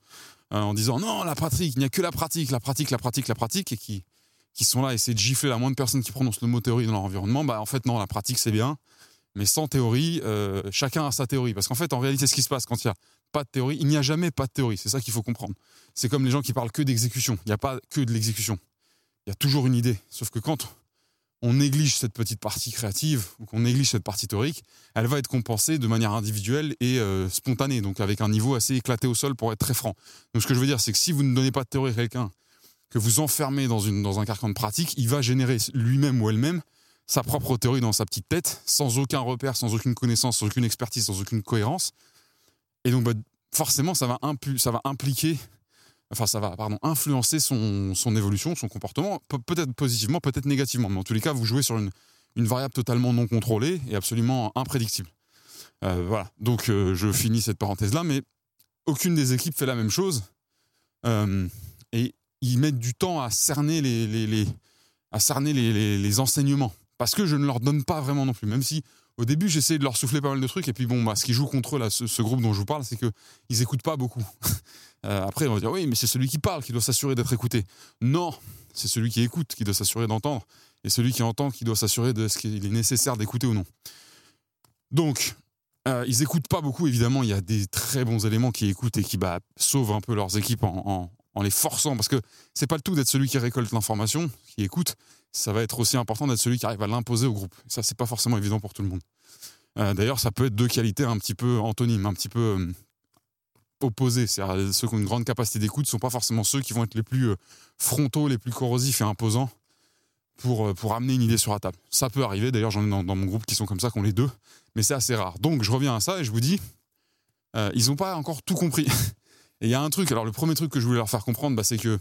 euh, en disant non, la pratique, il n'y a que la pratique, la pratique, la pratique, la pratique, et qui qui sont là à essayer de gifler la moindre personne qui prononce le mot théorie dans leur environnement, bah en fait non, la pratique c'est bien, mais sans théorie, euh, chacun a sa théorie. Parce qu'en fait, en réalité, ce qui se passe quand il n'y a pas de théorie, il n'y a jamais pas de théorie. C'est ça qu'il faut comprendre. C'est comme les gens qui parlent que d'exécution. Il n'y a pas que de l'exécution. Il y a toujours une idée. Sauf que quand on néglige cette petite partie créative ou qu'on néglige cette partie théorique, elle va être compensée de manière individuelle et euh, spontanée, donc avec un niveau assez éclaté au sol pour être très franc. Donc ce que je veux dire, c'est que si vous ne donnez pas de théorie à quelqu'un que vous enfermez dans, une, dans un carcan de pratique, il va générer lui-même ou elle-même sa propre théorie dans sa petite tête, sans aucun repère, sans aucune connaissance, sans aucune expertise, sans aucune cohérence. Et donc, bah, forcément, ça va, ça va impliquer, enfin, ça va, pardon, influencer son, son évolution, son comportement, peut-être positivement, peut-être négativement. Mais en tous les cas, vous jouez sur une, une variable totalement non contrôlée et absolument imprédictible. Euh, voilà. Donc, euh, je finis cette parenthèse-là, mais aucune des équipes fait la même chose. Euh, ils mettent du temps à cerner les, les, à cerner les, les, enseignements. Parce que je ne leur donne pas vraiment non plus. Même si au début j'essaie de leur souffler pas mal de trucs. Et puis bon, bah, ce qui joue contre eux, là, ce, groupe dont je vous parle, c'est qu'ils n'écoutent pas beaucoup. euh, après, on va dire oui, mais c'est celui qui parle qui doit s'assurer d'être écouté. Non, c'est celui qui écoute qui doit s'assurer d'entendre. Et celui qui entend qui doit s'assurer de ce qu'il est nécessaire d'écouter ou non. Donc, euh, ils écoutent pas beaucoup, évidemment. Il y a des très bons éléments qui écoutent et qui bah, sauvent un peu leurs équipes en, en les forçant, parce que c'est pas le tout d'être celui qui récolte l'information, qui écoute, ça va être aussi important d'être celui qui arrive à l'imposer au groupe. Ça, c'est pas forcément évident pour tout le monde. Euh, D'ailleurs, ça peut être deux qualités un petit peu antonymes, un petit peu euh, opposées. C'est-à-dire, ceux qui ont une grande capacité d'écoute ne sont pas forcément ceux qui vont être les plus euh, frontaux, les plus corrosifs et imposants pour, pour amener une idée sur la table. Ça peut arriver, d'ailleurs, j'en ai dans, dans, mon groupe qui sont comme ça, qui ont les deux, mais c'est assez rare. Donc, je reviens à ça et je vous dis, ils n'ont pas encore tout compris. Et il y a un truc, alors le premier truc que je voulais leur faire comprendre, bah, c'est que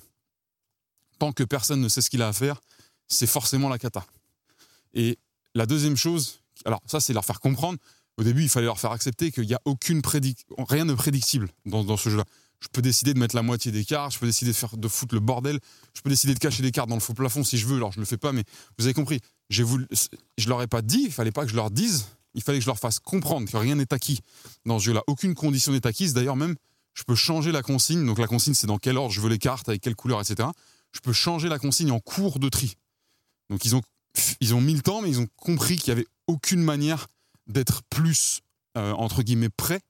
tant que personne ne sait ce qu'il a à faire, c'est forcément la cata. Et la deuxième chose, alors ça c'est leur faire comprendre, au début il fallait leur faire accepter qu'il n'y a aucune prédic rien de prédictible dans, ce jeu-là. Je peux décider de mettre la moitié des cartes, je peux décider de, faire, de foutre le bordel, je peux décider de cacher des cartes dans le faux plafond si je veux, alors je ne le fais pas, mais vous avez compris, je leur ai pas dit, il fallait pas que je leur dise, il fallait que je leur fasse comprendre que rien n'est acquis dans ce jeu-là. Aucune condition n'est acquise, d'ailleurs même je peux changer la consigne. Donc la consigne, c'est dans quel ordre je veux les cartes, avec quelle couleur, etc. Je peux changer la consigne en cours de tri. Donc ils ont, ils ont mis le temps, mais ils ont compris qu'il n'y avait aucune manière d'être plus, euh, entre guillemets, prêt,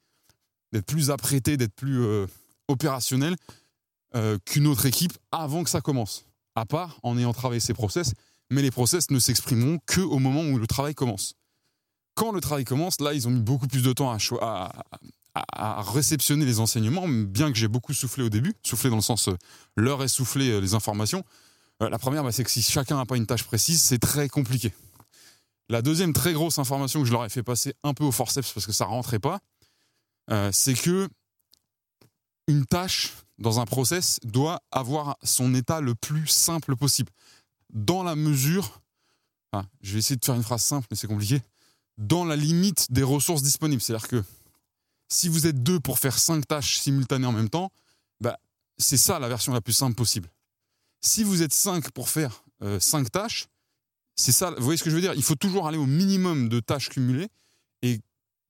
d'être plus apprêté, d'être plus euh, opérationnel euh, qu'une autre équipe avant que ça commence. À part en ayant travaillé ces process, mais les process ne s'exprimeront qu'au moment où le travail commence. Quand le travail commence, là, ils ont mis beaucoup plus de temps à, à, à, réceptionner les enseignements, bien que j'ai beaucoup soufflé au début, soufflé dans le sens euh, leur essouffler euh, les informations. Euh, la première, bah, c'est que si chacun n'a pas une tâche précise, c'est très compliqué. La deuxième très grosse information que je leur ai fait passer un peu au forceps parce que ça rentrait pas, euh, c'est que une tâche dans un process doit avoir son état le plus simple possible. Dans la mesure, je vais essayer de faire une phrase simple, mais c'est compliqué, dans la limite des ressources disponibles. C'est-à-dire que si vous êtes deux pour faire cinq tâches simultanées en même temps, bah, c'est ça la version la plus simple possible. Si vous êtes cinq pour faire euh, cinq tâches, c'est ça, vous voyez ce que je veux dire? Il faut toujours aller au minimum de tâches cumulées. Et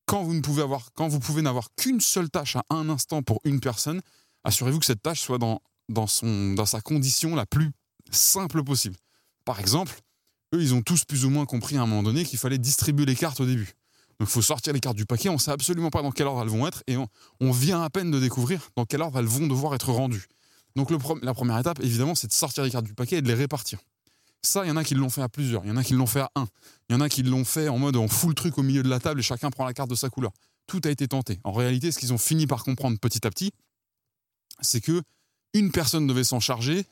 quand vous ne pouvez avoir, quand vous pouvez n'avoir qu'une seule tâche à un instant pour une personne, assurez-vous que cette tâche soit dans, dans, son, dans sa condition la plus simple possible. Par exemple, eux, ils ont tous plus ou moins compris à un moment donné qu'il fallait distribuer les cartes au début. Il faut sortir les cartes du paquet, on ne sait absolument pas dans quel ordre elles vont être, et on, vient à peine de découvrir dans quel ordre elles vont devoir être rendues. Donc la première étape, évidemment, c'est de sortir les cartes du paquet et de les répartir. Ça, il y en a qui l'ont fait à plusieurs, il y en a qui l'ont fait à un, il y en a qui l'ont fait en mode on fout le truc au milieu de la table et chacun prend la carte de sa couleur. Tout a été tenté. En réalité, ce qu'ils ont fini par comprendre petit à petit, c'est que une personne devait s'en charger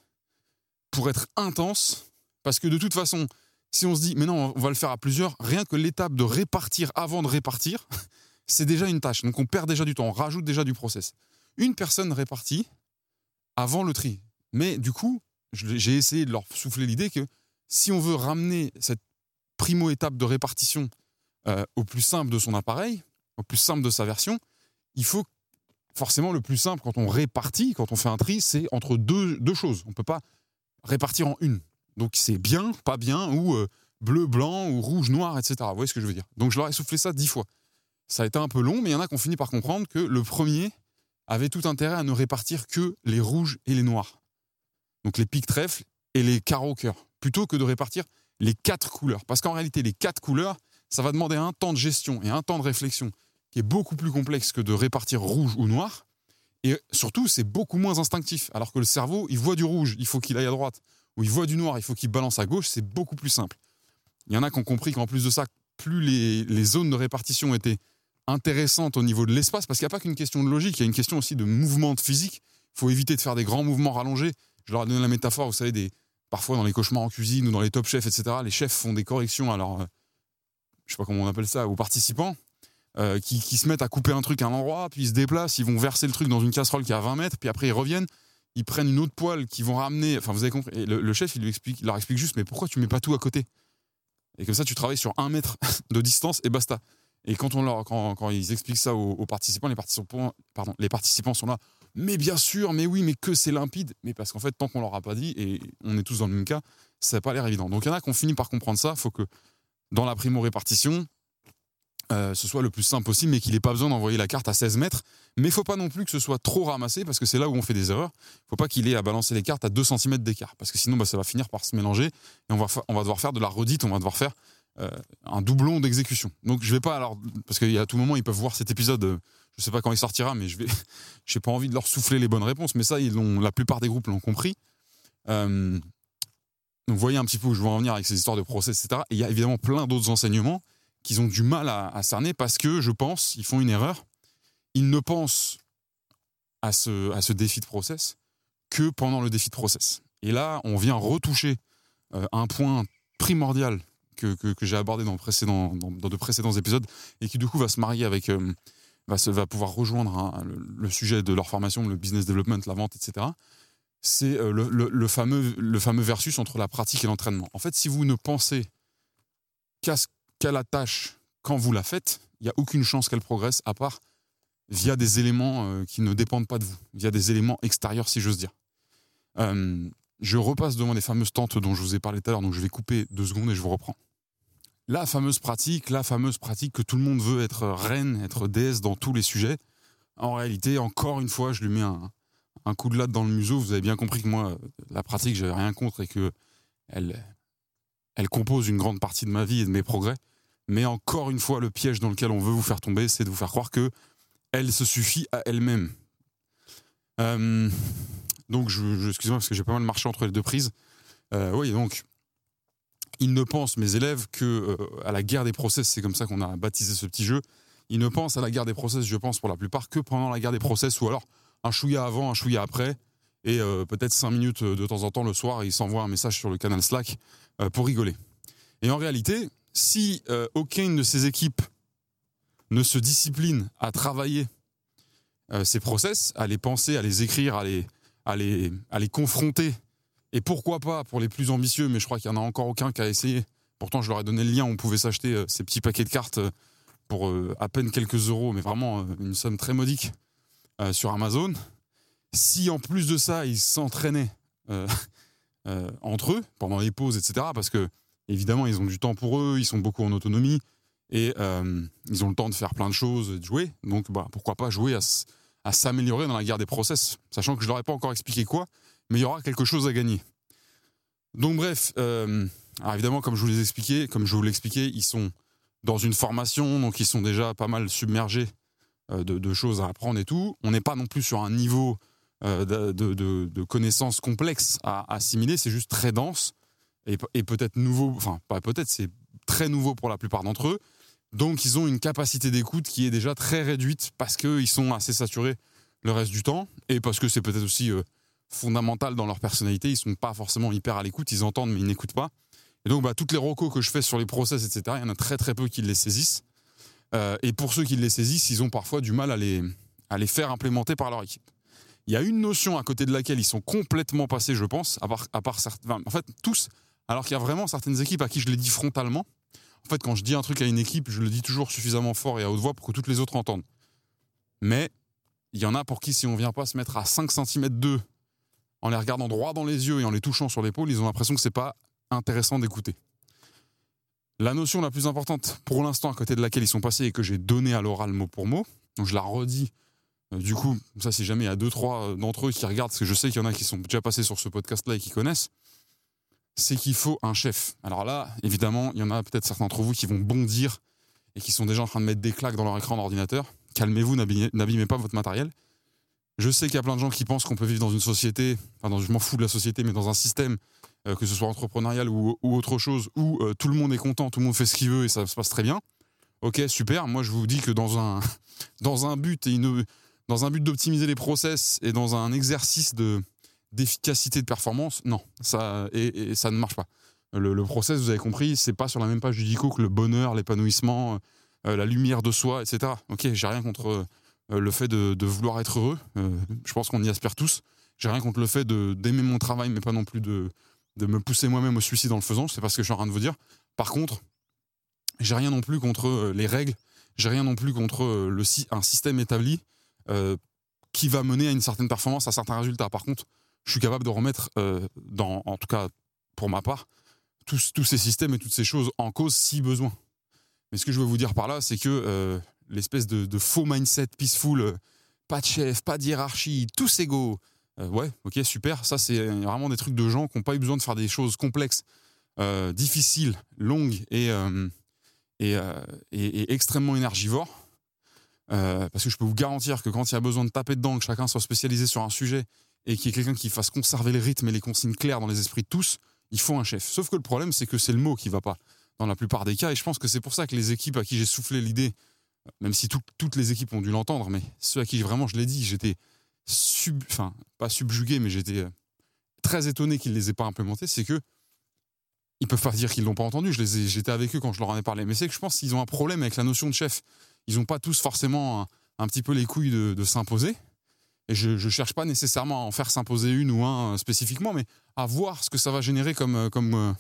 pour être intense, parce que de toute façon, si on se dit mais non, on va le faire à plusieurs, rien que l'étape de répartir avant de répartir, c'est déjà une tâche. Donc on perd déjà du temps, on rajoute déjà du process. Une personne répartie avant le tri. Mais du coup, j'ai essayé de leur souffler l'idée que si on veut ramener cette primo-étape de répartition euh, au plus simple de son appareil, au plus simple de sa version, il faut forcément le plus simple quand on répartit, quand on fait un tri, c'est entre deux, deux choses. On ne peut pas répartir en une. Donc c'est bien, pas bien, ou euh, bleu, blanc, ou rouge, noir, etc. Vous voyez ce que je veux dire Donc je leur ai soufflé ça dix fois. Ça a été un peu long, mais il y en a qui ont fini par comprendre que le premier avait tout intérêt à ne répartir que les rouges et les noirs. Donc les pics trèfles et les carreaux cœur, plutôt que de répartir les quatre couleurs. Parce qu'en réalité, les quatre couleurs, ça va demander un temps de gestion et un temps de réflexion qui est beaucoup plus complexe que de répartir rouge ou noir. Et surtout, c'est beaucoup moins instinctif. Alors que le cerveau, il voit du rouge, il faut qu'il aille à droite. Ou il voit du noir, il faut qu'il balance à gauche. C'est beaucoup plus simple. Il y en a qui ont compris qu'en plus de ça, plus les, zones de répartition étaient intéressantes au niveau de l'espace, parce qu'il n'y a pas qu'une question de logique, il y a une question aussi de mouvement de physique. Il faut éviter de faire des grands mouvements rallongés. Je leur ai donné la métaphore, vous savez, des, parfois dans les cauchemars en cuisine ou dans les top chefs, etc., les chefs font des corrections, alors, euh, je sais pas comment on appelle ça, aux participants, euh, qui, se mettent à couper un truc à un endroit, puis ils se déplacent, ils vont verser le truc dans une casserole qui est à 20 mètres, puis après ils reviennent, ils prennent une autre poêle qu'ils vont ramener. Enfin, vous avez compris. le, chef, il, lui leur explique juste, mais pourquoi tu mets pas tout à côté? Et comme ça, tu travailles sur un mètre de distance et basta. Et quand, on leur, quand, ils expliquent ça aux, participants, les participants, pardon, les participants sont là. Mais bien sûr, mais oui, mais que c'est limpide. Mais parce qu'en fait, tant qu'on leur a pas dit, et on est tous dans le même cas, ça n'a pas l'air évident. Donc il y en a qui ont fini par comprendre ça. Faut que dans la primo-répartition, euh, ce soit le plus simple possible, mais qu'il n'ait pas besoin d'envoyer la carte à 16 mètres. Mais il faut pas non plus que ce soit trop ramassé, parce que c'est là où on fait des erreurs. Il faut pas qu'il ait à balancer les cartes à 2 cm d'écart, parce que sinon bah, ça va finir par se mélanger, et on va, devoir faire de la redite, on va devoir faire euh, un doublon d'exécution. Donc je vais pas, alors, parce qu'à tout moment ils peuvent voir cet épisode, euh, je sais pas quand il sortira, mais je vais, j'ai pas envie de leur souffler les bonnes réponses, mais ça, ils la plupart des groupes l'ont compris. donc vous voyez un petit peu où je veux en venir avec ces histoires de process, etc. Et il y a évidemment plein d'autres enseignements qu'ils ont du mal à, cerner parce que je pense ils font une erreur. Ils ne pensent à ce, à ce défi de process que pendant le défi de process. Et là, on vient retoucher euh, un point primordial que, que, j'ai abordé dans, de précédents épisodes et qui du coup va se marier avec, euh, va, se, va pouvoir rejoindre le, sujet de leur formation, le business development, la vente, etc. C'est euh, le, fameux, le fameux versus entre la pratique et l'entraînement. En fait, si vous ne pensez qu'à ce qu'à la tâche quand vous la faites, il n'y a aucune chance qu'elle progresse à part via des éléments euh, qui ne dépendent pas de vous, via des éléments extérieurs si j'ose dire. Euh, je repasse devant les fameuses tentes dont je vous ai parlé tout à l'heure, donc je vais couper deux secondes et je vous reprends. La fameuse pratique, la fameuse pratique que tout le monde veut être reine, être déesse dans tous les sujets. En réalité, encore une fois, je lui mets un, coup de latte dans le museau. Vous avez bien compris que moi, la pratique, j'ai rien contre et que elle, elle compose une grande partie de ma vie et de mes progrès. Mais encore une fois, le piège dans lequel on veut vous faire tomber, c'est de vous faire croire que elle se suffit à elle-même. Euh, donc, excusez-moi parce que j'ai pas mal marché entre les deux prises. Euh, oui, donc, ils ne pensent, mes élèves, que euh, à la guerre des process, c'est comme ça qu'on a baptisé ce petit jeu. Ils ne pensent à la guerre des process, je pense, pour la plupart, que pendant la guerre des process, ou alors un chouïa avant, un chouïa après, et peut-être cinq minutes de temps en temps le soir, ils s'envoient un message sur le canal Slack pour rigoler. Et en réalité, si euh, aucune de ces équipes ne se discipline à travailler euh, ces process, à les penser, à les écrire, à les, confronter, et pourquoi pas pour les plus ambitieux, mais je crois qu'il n'y en a encore aucun qui a essayé. Pourtant, je leur ai donné le lien, on pouvait s'acheter euh, ces petits paquets de cartes pour à peine quelques euros, mais vraiment une somme très modique sur Amazon. Si en plus de ça, ils s'entraînaient entre eux pendant les pauses, etc., parce que évidemment, ils ont du temps pour eux, ils sont beaucoup en autonomie et euh, ils ont le temps de faire plein de choses, de jouer. Donc, bah, pourquoi pas jouer à, s'améliorer dans la guerre des process, sachant que je leur ai pas encore expliqué quoi, mais il y aura quelque chose à gagner. Donc, bref, euh, évidemment, comme je vous l'ai expliqué, comme je vous l'expliquais, ils sont dans une formation, donc ils sont déjà pas mal submergés euh, de, choses à apprendre et tout. On n'est pas non plus sur un niveau de, connaissances complexes à assimiler, c'est juste très dense et, peut-être nouveau, enfin peut-être, c'est très nouveau pour la plupart d'entre eux. Donc ils ont une capacité d'écoute qui est déjà très réduite parce qu'ils sont assez saturés le reste du temps et parce que c'est peut-être aussi euh, fondamental dans leur personnalité. Ils sont pas forcément hyper à l'écoute, ils entendent mais ils n'écoutent pas. Et donc bah, toutes les recos que je fais sur les process, etc., il y en a très très peu qui les saisissent. Euh, et pour ceux qui les saisissent, ils ont parfois du mal à les, à les faire implémenter par leur équipe. Il y a une notion à côté de laquelle ils sont complètement passés, je pense, à part, à part certains, en fait tous, alors qu'il y a vraiment certaines équipes à qui je l'ai dit frontalement. En fait, quand je dis un truc à une équipe, je le dis toujours suffisamment fort et à haute voix pour que toutes les autres entendent. Mais il y en a pour qui, si on vient pas se mettre à 5 cm d'eux, en les regardant droit dans les yeux et en les touchant sur l'épaule, ils ont l'impression que c'est pas intéressant d'écouter. La notion la plus importante pour l'instant à côté de laquelle ils sont passés et que j'ai donné à l'oral mot pour mot, donc je la redis. Euh, du coup, ça si jamais il y a deux trois d'entre eux qui regardent, parce que je sais qu'il y en a qui sont déjà passés sur ce podcast-là et qui connaissent, c'est qu'il faut un chef. Alors là, évidemment, il y en a peut-être certains d'entre vous qui vont bondir et qui sont déjà en train de mettre des claques dans leur écran d'ordinateur. Calmez-vous, n'abîmez pas votre matériel. Je sais qu'il y a plein de gens qui pensent qu'on peut vivre dans une société, enfin, je m'en fous de la société, mais dans un système, euh, que ce soit entrepreneurial ou, autre chose, où euh, tout le monde est content, tout le monde fait ce qu'il veut et ça se passe très bien. Ok, super. Moi, je vous dis que dans un, dans un but et dans un but d'optimiser les process et dans un exercice de, d'efficacité de performance, non, ça et, ça ne marche pas. Le, process, vous avez compris, c'est pas sur la même page du dico que le bonheur, l'épanouissement, euh, la lumière de soi, etc. Ok, j'ai rien contre euh, le fait de, vouloir être heureux. Euh, je pense qu'on y aspire tous. J'ai rien contre le fait d'aimer mon travail, mais pas non plus de, de me pousser moi-même au suicide en le faisant. C'est pas ce que je suis en train de vous dire. Par contre, j'ai rien non plus contre les règles. J'ai rien non plus contre le, un système établi qui va mener à une certaine performance, à certains résultats. Par contre, je suis capable de remettre, euh, en tout cas pour ma part, tous, ces systèmes et toutes ces choses en cause si besoin. Mais ce que je veux vous dire par là, c'est que euh, l'espèce de, faux mindset peaceful, euh, pas de chef, pas de hiérarchie, tous égaux, ouais, ok, super, ça c'est vraiment des trucs de gens qui n'ont pas eu besoin de faire des choses complexes, difficiles, longues et, extrêmement énergivores. parce que je peux vous garantir que quand il y a besoin de taper dedans, que chacun soit spécialisé sur un sujet et qu'il y ait quelqu'un qui fasse conserver le rythme et les consignes claires dans les esprits de tous, il faut un chef. Sauf que le problème, c'est que c'est le mot qui va pas dans la plupart des cas. Et je pense que c'est pour ça que les équipes à qui j'ai soufflé l'idée, même si toutes les équipes ont dû l'entendre, mais ceux à qui vraiment je l'ai dit, j'étais sub, enfin pas subjugué, mais j'étais euh, très étonné qu'ils les aient pas implémentés, c'est que ils peuvent pas dire qu'ils l'ont pas entendu. Les j'étais avec eux quand je leur en ai parlé, mais c'est que je pense qu'ils ont un problème avec la notion de chef. Ils n'ont pas tous forcément un, petit peu les couilles de s'imposer. Et je ne cherche pas nécessairement à en faire s'imposer une ou un euh, spécifiquement, mais à voir ce que ça va générer comme, euh, comme, euh,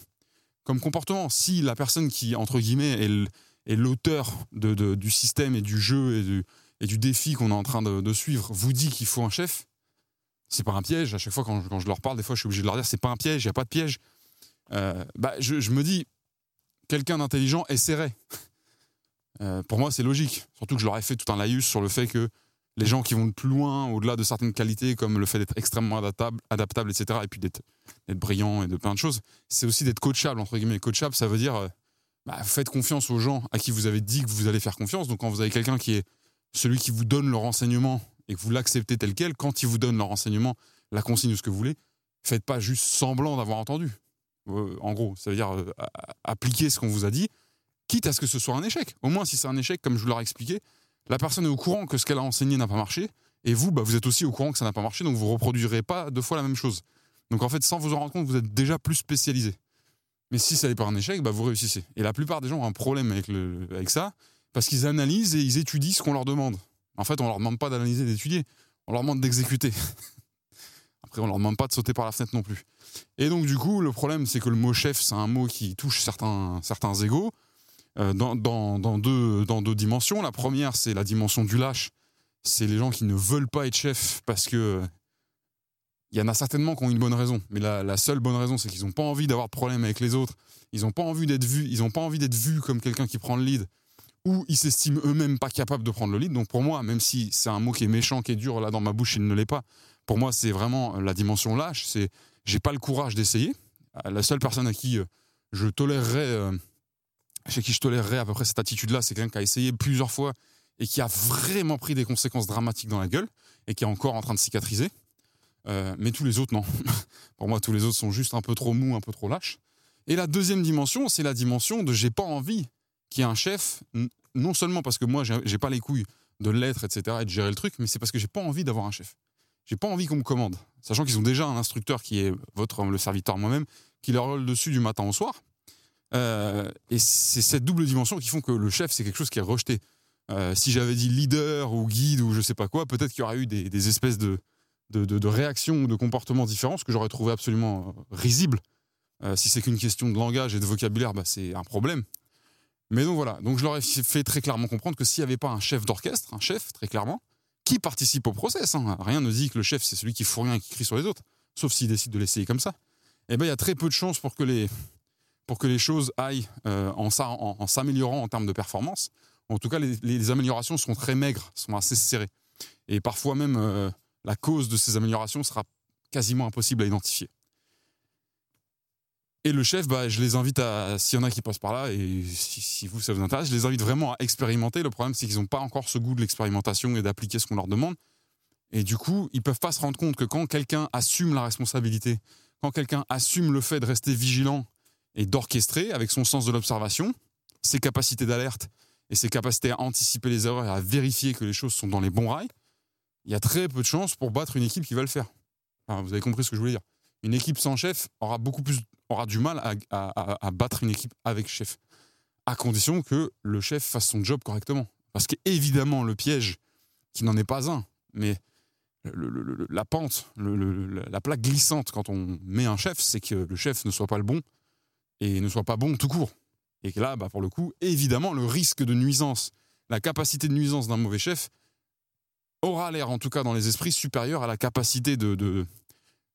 comme comportement. Si la personne qui, entre guillemets, est l'auteur de, du système et du jeu et du, et du défi qu'on est en train de, suivre vous dit qu'il faut un chef, c'est pas un piège. À chaque fois, quand, je leur parle, des fois, je suis obligé de leur dire c'est pas un piège, il n'y a pas de piège. bah, je, je, me dis, quelqu'un d'intelligent essaierait. pour moi, c'est logique. Surtout que je leur ai fait tout un laïus sur le fait que les gens qui vont le plus loin, au-delà de certaines qualités, comme le fait d'être extrêmement adaptable, adaptable etc., et puis d'être brillant et de plein de choses, c'est aussi d'être coachable, entre guillemets. Coachable, ça veut dire, euh, bah, faites confiance aux gens à qui vous avez dit que vous allez faire confiance. Donc quand vous avez quelqu'un qui est celui qui vous donne le renseignement et que vous l'acceptez tel quel, quand il vous donne le renseignement, la consigne ou ce que vous voulez, faites pas juste semblant d'avoir entendu. Euh, en gros, ça veut dire euh, appliquer ce qu'on vous a dit, quitte à ce que ce soit un échec. Au moins, si c'est un échec, comme je vous l'ai expliqué, la personne est au courant que ce qu'elle a enseigné n'a pas marché, et vous, bah, vous êtes aussi au courant que ça n'a pas marché, donc vous reproduirez pas deux fois la même chose. Donc en fait, sans vous en rendre compte, vous êtes déjà plus spécialisé. Mais si ça n'est pas un échec, bah vous réussissez. Et la plupart des gens ont un problème avec, le, avec ça, parce qu'ils analysent et ils étudient ce qu'on leur demande. En fait, on leur demande pas d'analyser d'étudier, on leur demande d'exécuter. Après, on leur demande pas de sauter par la fenêtre non plus. Et donc, du coup, le problème, c'est que le mot chef, c'est un mot qui touche certains, certains égaux euh, dans, deux, dimensions. La première, c'est la dimension du lâche. C'est les gens qui ne veulent pas être chef parce que. Il y en a certainement qui ont une bonne raison, mais la, seule bonne raison, c'est qu'ils n'ont pas envie d'avoir de problème avec les autres. Ils n'ont pas envie d'être vus. Ils n'ont pas envie d'être vus comme quelqu'un qui prend le lead ou ils s'estiment eux-mêmes pas capables de prendre le lead. Donc pour moi, même si c'est un mot qui est méchant, qui est dur là dans ma bouche, il ne l'est pas. Pour moi, c'est vraiment la dimension lâche. C'est j'ai pas le courage d'essayer. La seule personne à qui euh, je tolérerais, euh, chez qui je tolérerais à peu près cette attitude-là, c'est quelqu'un qui a essayé plusieurs fois et qui a vraiment pris des conséquences dramatiques dans la gueule et qui est encore en train de cicatriser. Euh, mais tous les autres, non. Pour moi, tous les autres sont juste un peu trop mous, un peu trop lâches. Et la deuxième dimension, c'est la dimension de j'ai pas envie qu'il y ait un chef, non seulement parce que moi, j'ai pas les couilles de l'être, etc., et de gérer le truc, mais c'est parce que j'ai pas envie d'avoir un chef. J'ai pas envie qu'on me commande, sachant qu'ils ont déjà un instructeur qui est votre le serviteur moi-même, qui leur roule dessus du matin au soir. Euh, et c'est cette double dimension qui font que le chef, c'est quelque chose qui est rejeté. Euh, si j'avais dit leader ou guide ou je sais pas quoi, peut-être qu'il y aurait eu des, espèces de, réactions ou de comportements différents, ce que j'aurais trouvé absolument euh, risible. si c'est qu'une question de langage et de vocabulaire, bah, c'est un problème. Mais donc voilà, donc je leur ai fait très clairement comprendre que s'il n'y avait pas un chef d'orchestre, un chef très clairement, qui participe au process. Hein. Rien ne dit que le chef, c'est celui qui fout rien et qui crie sur les autres, sauf s'il décide de l'essayer comme ça. Eh bien, il y a très peu de chances pour que les, pour que les choses aillent euh, en, s'améliorant en termes de performance. En tout cas, les, améliorations sont très maigres, sont assez serrées. Et parfois même, euh, la cause de ces améliorations sera quasiment impossible à identifier. Et le chef, bah, je les invite à, s'il y en a qui passent par là, et si, vous, ça vous intéresse, je les invite vraiment à expérimenter. Le problème, c'est qu'ils n'ont pas encore ce goût de l'expérimentation et d'appliquer ce qu'on leur demande. Et du coup, ils peuvent pas se rendre compte que quand quelqu'un assume la responsabilité, quand quelqu'un assume le fait de rester vigilant et d'orchestrer avec son sens de l'observation, ses capacités d'alerte et ses capacités à anticiper les erreurs et à vérifier que les choses sont dans les bons rails, il y a très peu de chances pour battre une équipe qui va le faire. vous avez compris ce que je voulais dire. Une équipe sans chef aura beaucoup plus aura du mal à, battre une équipe avec chef, à condition que le chef fasse son job correctement. Parce qu'évidemment, le piège, qui n'en est pas un, mais la pente, la plaque glissante quand on met un chef, c'est que le chef ne soit pas le bon et ne soit pas bon tout court. Et que là, bah, pour le coup, évidemment, le risque de nuisance, la capacité de nuisance d'un mauvais chef aura l'air, en tout cas dans les esprits, supérieur à la capacité de,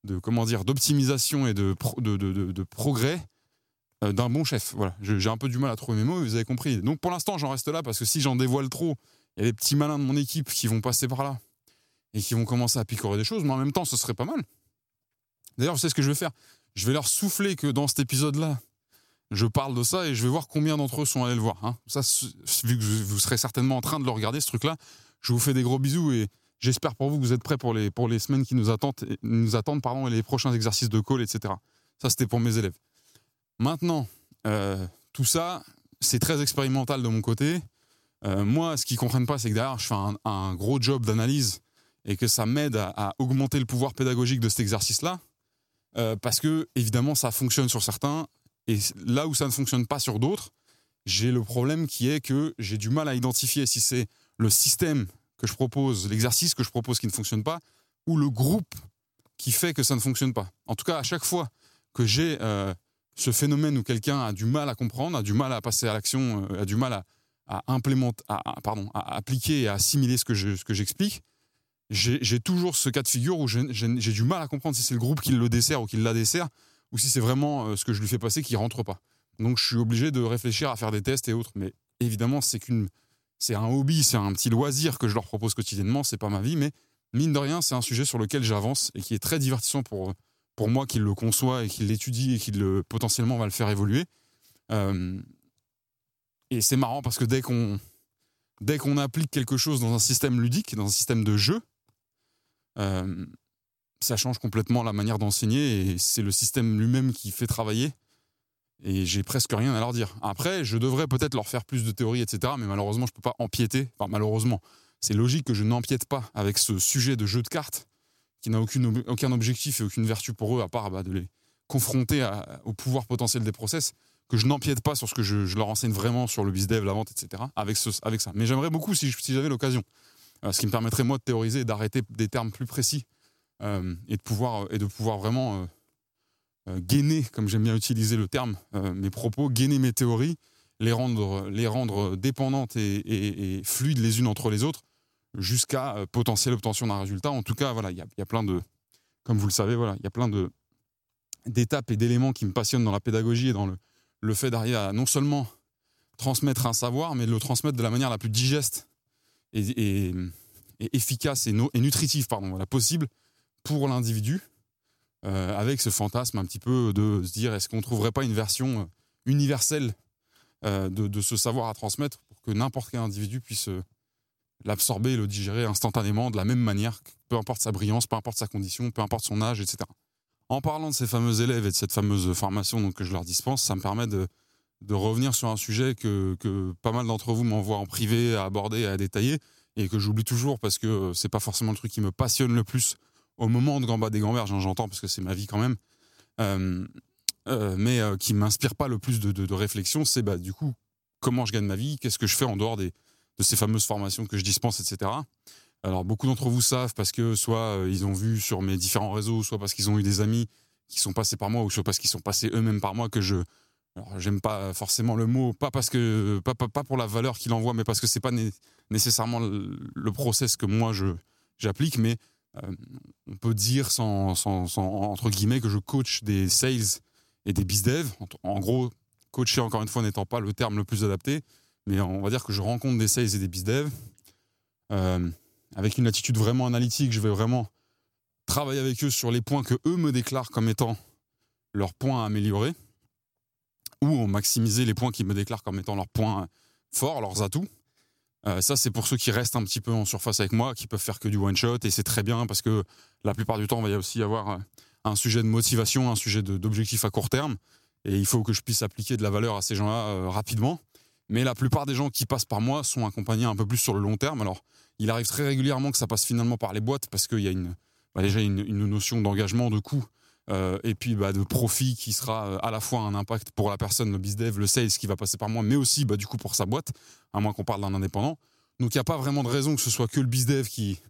de comment dire d'optimisation et de, de, de, progrès euh, d'un bon chef. Voilà, j'ai un peu du mal à trouver mes mots, vous avez compris. Donc pour l'instant, j'en reste là parce que si j'en dévoile trop, il y a des petits malins de mon équipe qui vont passer par là et qui vont commencer à picorer des choses, mais en même temps, ce serait pas mal. D'ailleurs, vous savez ce que je vais faire? Je vais leur souffler que dans cet épisode-là, je parle de ça et je vais voir combien d'entre eux sont allés le voir. Hein. Ça, vu que vous serez certainement en train de le regarder, ce truc-là, je vous fais des gros bisous et J'espère pour vous que vous êtes prêts pour les, semaines qui nous attendent, et les prochains exercices de call, etc. Ça, c'était pour mes élèves. Maintenant, euh, tout ça, c'est très expérimental de mon côté. Euh, moi, ce qu'ils ne comprennent pas, c'est que derrière, je fais un, gros job d'analyse et que ça m'aide à, augmenter le pouvoir pédagogique de cet exercice-là. Euh, parce que, évidemment, ça fonctionne sur certains. Et là où ça ne fonctionne pas sur d'autres, j'ai le problème qui est que j'ai du mal à identifier si c'est le système que je propose, l'exercice que je propose qui ne fonctionne pas, ou le groupe qui fait que ça ne fonctionne pas. En tout cas, à chaque fois que j'ai euh, ce phénomène où quelqu'un a du mal à comprendre, a du mal à passer à l'action, euh, a du mal à, implémenter, pardon, à appliquer et à assimiler ce que j'explique, j'ai toujours ce cas de figure où j'ai du mal à comprendre si c'est le groupe qui le dessert ou qui la dessert, ou si c'est vraiment euh, ce que je lui fais passer qui rentre pas. Donc je suis obligé de réfléchir à faire des tests et autres. Mais évidemment, c'est qu'une c'est un hobby, c'est un petit loisir que je leur propose quotidiennement, c'est pas ma vie, mais mine de rien, c'est un sujet sur lequel j'avance et qui est très divertissant pour, pour moi qui le conçoit et qui l'étudie et qui le, potentiellement va le faire évoluer. Euh, et c'est marrant parce que dès qu'on dès qu'on applique quelque chose dans un système ludique, dans un système de jeu, euh, ça change complètement la manière d'enseigner et c'est le système lui-même qui fait travailler et j'ai presque rien à leur dire. Après, je devrais peut-être leur faire plus de théorie, etc. Mais malheureusement, je ne peux pas empiéter. Enfin, malheureusement, c'est logique que je n'empiète pas avec ce sujet de jeu de cartes qui n'a aucun objectif et aucune vertu pour eux à part bah, de les confrontés au pouvoir potentiel des process, que je n'empiète pas sur ce que je, leur enseigne vraiment sur le bizdev, la vente, etc. avec, ça. Mais j'aimerais beaucoup si, j'avais l'occasion, euh, ce qui me permettrait moi de théoriser et d'arrêter des termes plus précis et, de pouvoir, et de pouvoir vraiment euh, gainer, comme j'aime bien utiliser le terme, mes propos, gainer mes théories, les rendre, les rendre dépendantes et, fluides les unes entre les autres, jusqu'à potentielle obtention d'un résultat. En tout cas, voilà, il y a, y a plein de, comme vous le savez, voilà, il y a plein de d'étapes et d'éléments qui me passionnent dans la pédagogie et dans le, le fait d'arriver à non seulement transmettre un savoir, mais de le transmettre de la manière la plus digeste et, efficace et, nutritive pardon, voilà, possible pour l'individu, euh, avec ce fantasme un petit peu de se dire est-ce qu'on ne trouverait pas une version euh, universelle euh, de, ce savoir à transmettre pour que n'importe quel individu puisse l'absorber et le digérer instantanément de la même manière, peu importe sa brillance, peu importe sa condition, peu importe son âge, etc. En parlant de ces fameux élèves et de cette fameuse formation donc, que je leur dispense, ça me permet de, de revenir sur un sujet que, que pas mal d'entre vous m'envoient en privé à aborder et à détailler, et que j'oublie toujours parce que c'est pas forcément le truc qui me passionne le plus au moment de Gamba des hein, j'entends parce que c'est ma vie quand même, euh, euh, mais euh, qui m'inspire pas le plus de, de, réflexion, c'est bah, du coup comment je gagne ma vie, qu'est-ce que je fais en dehors des, de ces fameuses formations que je dispense, etc. Alors beaucoup d'entre vous savent parce que soit euh, ils ont vu sur mes différents réseaux, soit parce qu'ils ont eu des amis qui sont passés par moi, ou soit parce qu'ils sont passés eux-mêmes par moi que je. Alors j'aime pas forcément le mot, pas parce que pas, pas, pour la valeur qu'il envoie, mais parce que c'est pas nécessairement le, process que moi je j'applique, mais on peut dire entre guillemets que je coach des sales et des bizdev. En, en gros, coacher encore une fois n'étant pas le terme le plus adapté, mais on va dire que je rencontre des sales et des bizdev. Euh, avec une attitude vraiment analytique, je vais vraiment travailler avec eux sur les points que eux me déclarent comme étant leurs points à améliorer, ou maximiser les points qu'ils me déclarent comme étant leurs points forts, leurs atouts. Euh, ça, c'est pour ceux qui restent un petit peu en surface avec moi, qui peuvent faire que du one shot, et c'est très bien parce que la plupart du temps, il va y aussi avoir euh, un sujet de motivation, un sujet d'objectif à court terme, et il faut que je puisse appliquer de la valeur à ces gens-là euh, rapidement. Mais la plupart des gens qui passent par moi sont accompagnés un peu plus sur le long terme. Alors, il arrive très régulièrement que ça passe finalement par les boîtes parce qu'il y a bah, déjà une, notion d'engagement, de coût, euh, et puis bah, de profit qui sera euh, à la fois un impact pour la personne, le bizdev, le sales qui va passer par moi, mais aussi bah, du coup pour sa boîte, à moins qu'on parle d'un indépendant. Donc il n'y a pas vraiment de raison que ce soit que le bizdev qui,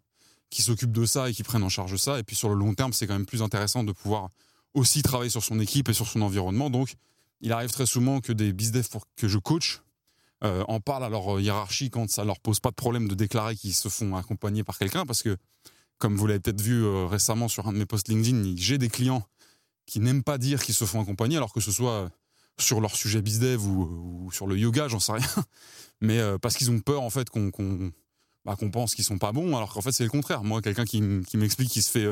qui s'occupe de ça et qui prenne en charge ça. Et puis sur le long terme, c'est quand même plus intéressant de pouvoir aussi travailler sur son équipe et sur son environnement. Donc il arrive très souvent que des bizdev que je coach euh, en parlent à leur hiérarchie quand ça leur pose pas de problème de déclarer qu'ils se font accompagner par quelqu'un parce que comme vous l'avez peut-être vu euh, récemment sur un de mes posts LinkedIn, j'ai des clients qui n'aiment pas dire qu'ils se font accompagner alors que ce soit sur leur sujet bizdev ou, ou sur le yoga, j'en sais rien, mais euh, parce qu'ils ont peur en fait qu'on bah, qu'on pense qu'ils sont pas bons alors qu'en fait c'est le contraire. Moi, quelqu'un qui, m'explique qu'il se fait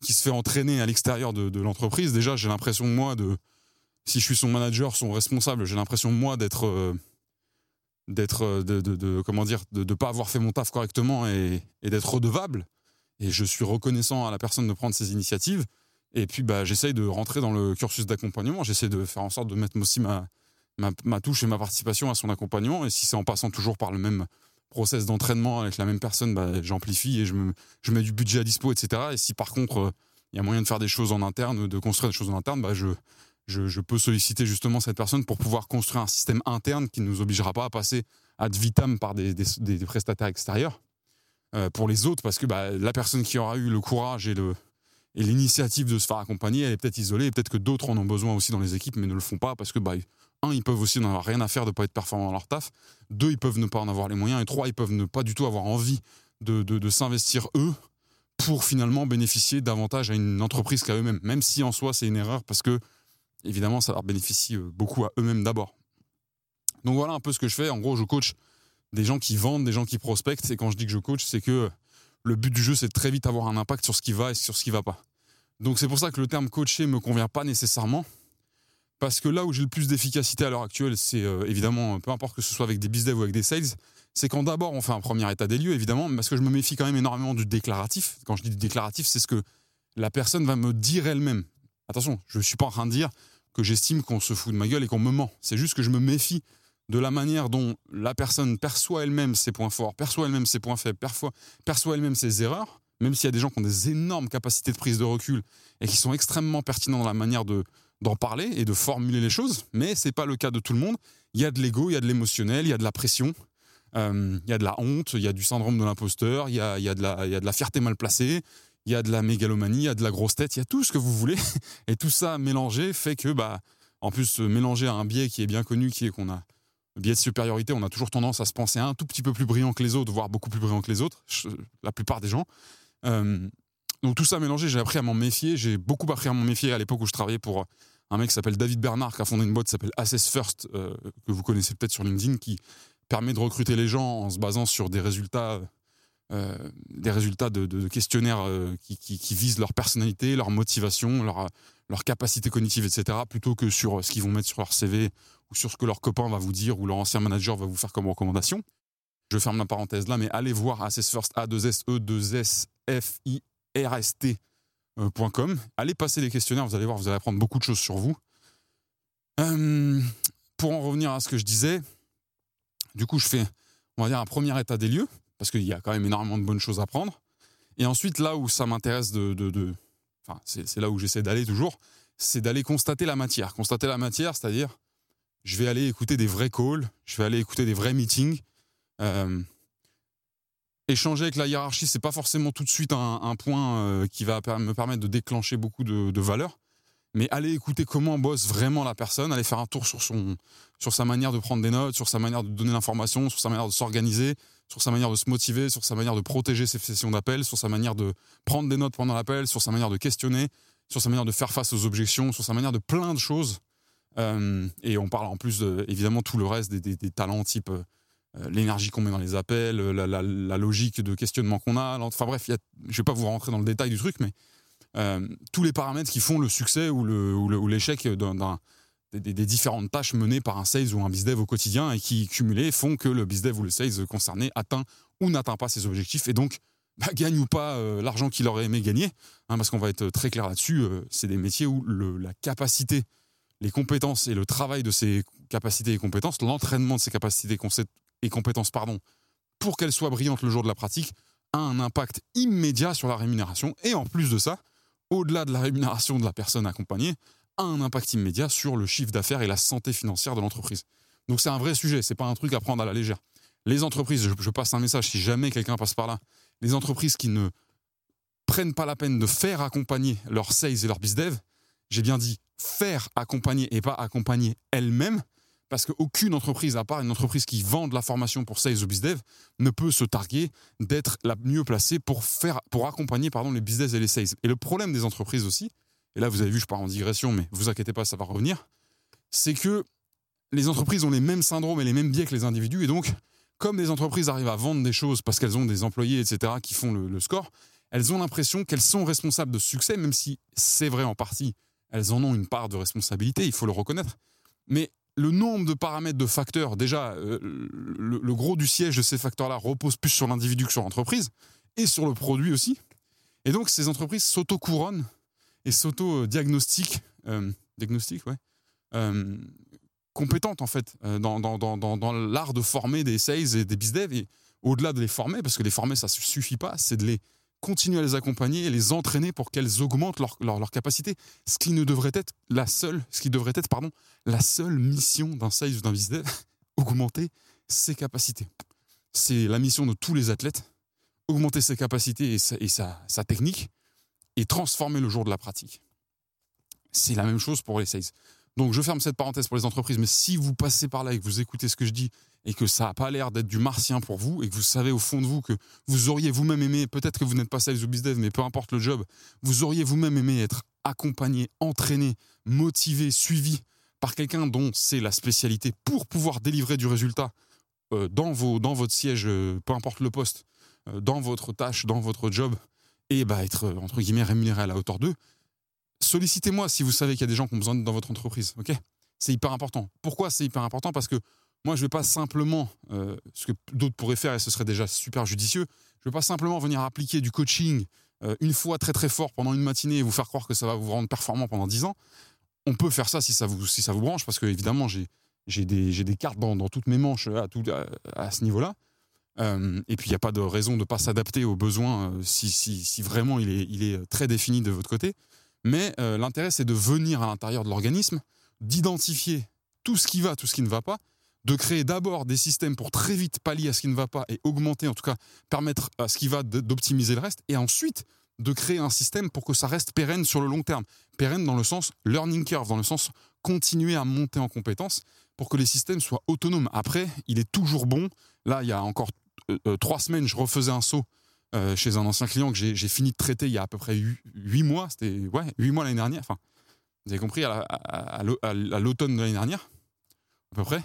qui se fait entraîner à l'extérieur de, l'entreprise, déjà j'ai l'impression moi de si je suis son manager, son responsable, j'ai l'impression moi d'être d'être euh, de, de, comment dire de ne pas avoir fait mon taf correctement et d'être redevable et je suis reconnaissant à la personne de prendre ses initiatives. Et puis bah j'essaye de rentrer dans le cursus d'accompagnement. J'essaie de faire en sorte de mettre aussi ma, touche et ma participation à son accompagnement. Et si c'est en passant toujours par le même process d'entraînement avec la même personne bah, j'amplifie et je, me, je mets du budget à dispo etc et si par contre euh, il y a moyen de faire des choses en interne de construire des choses en interne bah je je, peux solliciter justement cette personne pour pouvoir construire un système interne qui ne nous obligera pas à passer ad vitam par des, prestataires extérieurs euh, pour les autres, parce que bah, la personne qui aura eu le courage et et l'initiative de se faire accompagner, elle est peut-être isolée, peut-être que d'autres en ont besoin aussi dans les équipes, mais ne le font pas parce que, bah, un, ils peuvent aussi n'en avoir rien à faire de ne pas être performants dans leur taf, deux, ils peuvent ne pas en avoir les moyens, et trois, ils peuvent ne pas du tout avoir envie de, de, de s'investir eux pour finalement bénéficier davantage à une entreprise qu'à eux-mêmes, même si en soi c'est une erreur parce que évidemment, ça leur bénéficie euh, beaucoup à eux-mêmes d'abord. Donc voilà un peu ce que je fais. En gros, je coach des gens qui vendent, des gens qui prospectent. Et quand je dis que je coach, c'est que le but du jeu, c'est de très vite avoir un impact sur ce qui va et sur ce qui va pas. Donc c'est pour ça que le terme coacher me convient pas nécessairement. Parce que là où j'ai le plus d'efficacité à l'heure actuelle, c'est euh, évidemment, peu importe que ce soit avec des business ou avec des sales, c'est quand d'abord on fait un premier état des lieux, évidemment, parce que je me méfie quand même énormément du déclaratif. Quand je dis du déclaratif, c'est ce que la personne va me dire elle-même. Attention, je ne suis pas en train de dire que j'estime qu'on se fout de ma gueule et qu'on me ment. C'est juste que je me méfie de la manière dont la personne perçoit elle-même ses points forts, perçoit elle-même ses points faibles, perçoit, elle-même ses erreurs, même s'il y a des gens qui ont des énormes capacités de prise de recul et qui sont extrêmement pertinents dans la manière de, d'en parler et de formuler les choses, mais c'est pas le cas de tout le monde. Il y a de l'ego, il y a de l'émotionnel, il y a de la pression, euh, il y a de la honte, il y a du syndrome de l'imposteur, il y a, il il y a de la fierté mal placée, il y a de la mégalomanie, il y a de la grosse tête, il y a tout ce que vous voulez. Et tout ça mélangé fait que, bah, en plus, mélanger à un biais qui est bien connu, qui est qu'on a biais de supériorité, on a toujours tendance à se penser un tout petit peu plus brillant que les autres, voire beaucoup plus brillant que les autres, la plupart des gens. Euh, donc tout ça mélangé, j'ai appris à m'en méfier. J'ai beaucoup appris à m'en méfier à l'époque où je travaillais pour un mec qui s'appelle David Bernard, qui a fondé une boîte qui s'appelle Assess First, euh, que vous connaissez peut-être sur LinkedIn, qui permet de recruter les gens en se basant sur des résultats, euh, des résultats de, questionnaires euh, qui, visent leur personnalité, leur motivation, leur, leur capacité cognitive, etc., plutôt que sur ce qu'ils vont mettre sur leur CV sur ce que leur copain va vous dire ou leur ancien manager va vous faire comme recommandation. Je ferme la parenthèse là, mais allez voir Assess First, A2SE2SFIRST.com. Allez passer les questionnaires, vous allez voir, vous allez apprendre beaucoup de choses sur vous. Euh, pour en revenir à ce que je disais, du coup, je fais, on va dire, un premier état des lieux, parce qu'il y a quand même énormément de bonnes choses à prendre. Et ensuite, là où ça m'intéresse de, de, Enfin, c'est là où j'essaie d'aller toujours, c'est d'aller constater la matière. Constater la matière, c'est-à-dire, je vais aller écouter des vrais calls, je vais aller écouter des vrais meetings. Euh, échanger avec la hiérarchie, c'est pas forcément tout de suite un, point euh, qui va me permettre de déclencher beaucoup de, de valeurs mais allez écouter comment bosse vraiment la personne, allez faire un tour sur, son, sur sa manière de prendre des notes, sur sa manière de donner l'information, sur sa manière de s'organiser, sur sa manière de se motiver, sur sa manière de protéger ses sessions d'appel, sur sa manière de prendre des notes pendant l'appel, sur sa manière de questionner, sur sa manière de faire face aux objections, sur sa manière de plein de choses. Euh, et on parle en plus, de, évidemment, tout le reste des, talents type euh, l'énergie qu'on met dans les appels, la, logique de questionnement qu'on a. Enfin bref, je ne vais pas vous rentrer dans le détail du truc, mais euh, tous les paramètres qui font le succès ou l'échec d'un des, des, différentes tâches menées par un sales ou un bizdev au quotidien et qui, cumulés, font que le bizdev ou le sales concerné atteint ou n'atteint pas ses objectifs et donc bah, gagne ou pas euh, l'argent qu'il aurait aimé gagner. Hein, parce qu'on va être très clair là-dessus, euh, c'est des métiers où le, la capacité, les compétences et le travail de ces capacités et compétences, l'entraînement de ces capacités et compétences, pardon, pour qu'elles soient brillantes le jour de la pratique, a un impact immédiat sur la rémunération. Et en plus de ça, au-delà de la rémunération de la personne accompagnée, a un impact immédiat sur le chiffre d'affaires et la santé financière de l'entreprise. Donc c'est un vrai sujet, c'est pas un truc à prendre à la légère. Les entreprises, je, passe un message si jamais quelqu'un passe par là, les entreprises qui ne prennent pas la peine de faire accompagner leurs sales et leurs bizdev, j'ai bien dit faire accompagner et pas accompagner elles-mêmes, parce qu'aucune entreprise, à part une entreprise qui vend de la formation pour sales ou bizdev, ne peut se targuer d'être la mieux placée pour, faire, pour accompagner pardon, les business et les sales. Et le problème des entreprises aussi, et là vous avez vu, je pars en digression, mais vous inquiétez pas, ça va revenir, c'est que les entreprises ont les mêmes syndromes et les mêmes biais que les individus, et donc, comme les entreprises arrivent à vendre des choses parce qu'elles ont des employés, etc., qui font le score, elles ont l'impression qu'elles sont responsables de succès, même si c'est vrai en partie, elles en ont une part de responsabilité, il faut le reconnaître. Mais le nombre de paramètres, de facteurs, déjà, euh, le, gros du siège de ces facteurs-là repose plus sur l'individu que sur l'entreprise, et sur le produit aussi. Et donc, ces entreprises s'auto-couronnent et s'auto-diagnostiquent, euh, euh, compétentes en fait, dans, dans, l'art de former des sales et des bizdev, et au-delà de les former, parce que les former, ça ne suffit pas, c'est de les continuer à les accompagner et les entraîner pour qu'elles augmentent leur, leur, capacité. Ce qui ne devrait être la seule, ce qui devrait être, pardon, la seule mission d'un sales ou d'un business, augmenter ses capacités. C'est la mission de tous les athlètes, augmenter ses capacités et sa, et sa, sa technique et transformer le jour de la pratique. C'est la même chose pour les sales. Donc je ferme cette parenthèse pour les entreprises, mais si vous passez par là et que vous écoutez ce que je dis et que ça n'a pas l'air d'être du martien pour vous et que vous savez au fond de vous que vous auriez vous-même aimé, peut-être que vous n'êtes pas sales ou business, mais peu importe le job, vous auriez vous-même aimé être accompagné, entraîné, motivé, suivi par quelqu'un dont c'est la spécialité pour pouvoir délivrer du résultat euh, dans, vos, dans votre siège, euh, peu importe le poste, euh, dans votre tâche, dans votre job, et bah, être entre guillemets rémunéré à la hauteur d'eux, sollicitez-moi si vous savez qu'il y a des gens qui ont besoin dans votre entreprise. Ok? C'est hyper important. Pourquoi c'est hyper important? Parce que moi, je ne vais pas simplement, euh, ce que d'autres pourraient faire et ce serait déjà super judicieux, je ne vais pas simplement venir appliquer du coaching euh, une fois très très fort pendant une matinée et vous faire croire que ça va vous rendre performant pendant 10 ans. On peut faire ça si ça vous, si ça vous branche, parce que évidemment, j'ai, j'ai, des, des cartes dans, dans, toutes mes manches à, tout, à, ce niveau-là. Euh, et puis, il n'y a pas de raison de ne pas s'adapter aux besoins si, si, si, vraiment il est, il est très défini de votre côté. Mais euh, l'intérêt, c'est de venir à l'intérieur de l'organisme, d'identifier tout ce qui va, tout ce qui ne va pas, de créer d'abord des systèmes pour très vite pallier à ce qui ne va pas et augmenter, en tout cas permettre à ce qui va d'optimiser le reste, et ensuite de créer un système pour que ça reste pérenne sur le long terme. Pérenne dans le sens learning curve, dans le sens continuer à monter en compétences pour que les systèmes soient autonomes. Après, il est toujours bon. Là, il y a encore euh, euh, trois semaines, je refaisais un saut euh, chez un ancien client que j'ai fini de traiter il y a à peu près huit mois. C'était ouais, mois l'année dernière. Enfin, vous avez compris, à l'automne de l'année dernière, à peu près.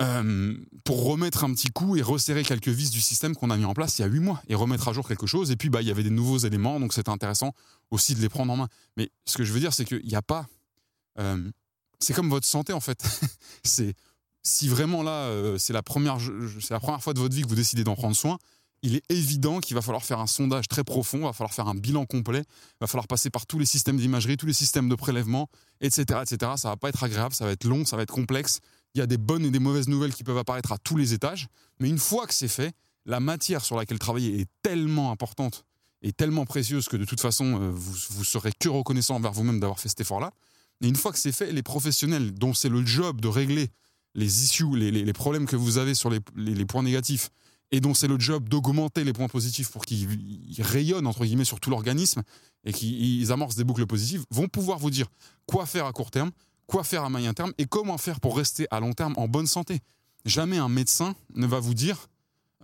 Euh, pour remettre un petit coup et resserrer quelques vis du système qu'on a mis en place il y a huit mois et remettre à jour quelque chose. Et puis, bah, il y avait des nouveaux éléments, donc c'était intéressant aussi de les prendre en main. Mais ce que je veux dire, c'est qu'il n'y a pas. Euh, c'est comme votre santé, en fait. c'est si vraiment là, c'est la la première fois de votre vie que vous décidez d'en prendre soin. Il est évident qu'il va falloir faire un sondage très profond, il va falloir faire un bilan complet, il va falloir passer par tous les systèmes d'imagerie, tous les systèmes de prélèvement, etc., etc. Ça va pas être agréable, ça va être long, ça va être complexe il y a des bonnes et des mauvaises nouvelles qui peuvent apparaître à tous les étages. Mais une fois que c'est fait, la matière sur laquelle travailler est tellement importante et tellement précieuse que de toute façon, euh, vous, vous serez que reconnaissant envers vous-même d'avoir fait cet effort-là. Et une fois que c'est fait, les professionnels dont c'est le job de régler les issues, les, problèmes que vous avez sur les, points négatifs, et dont c'est le job d'augmenter les points positifs pour qu'ils rayonnent, entre guillemets, sur tout l'organisme, et qu'ils amorcent des boucles positives, vont pouvoir vous dire quoi faire à court terme, quoi faire à moyen terme et comment faire pour rester à long terme en bonne santé. Jamais un médecin ne va vous dire,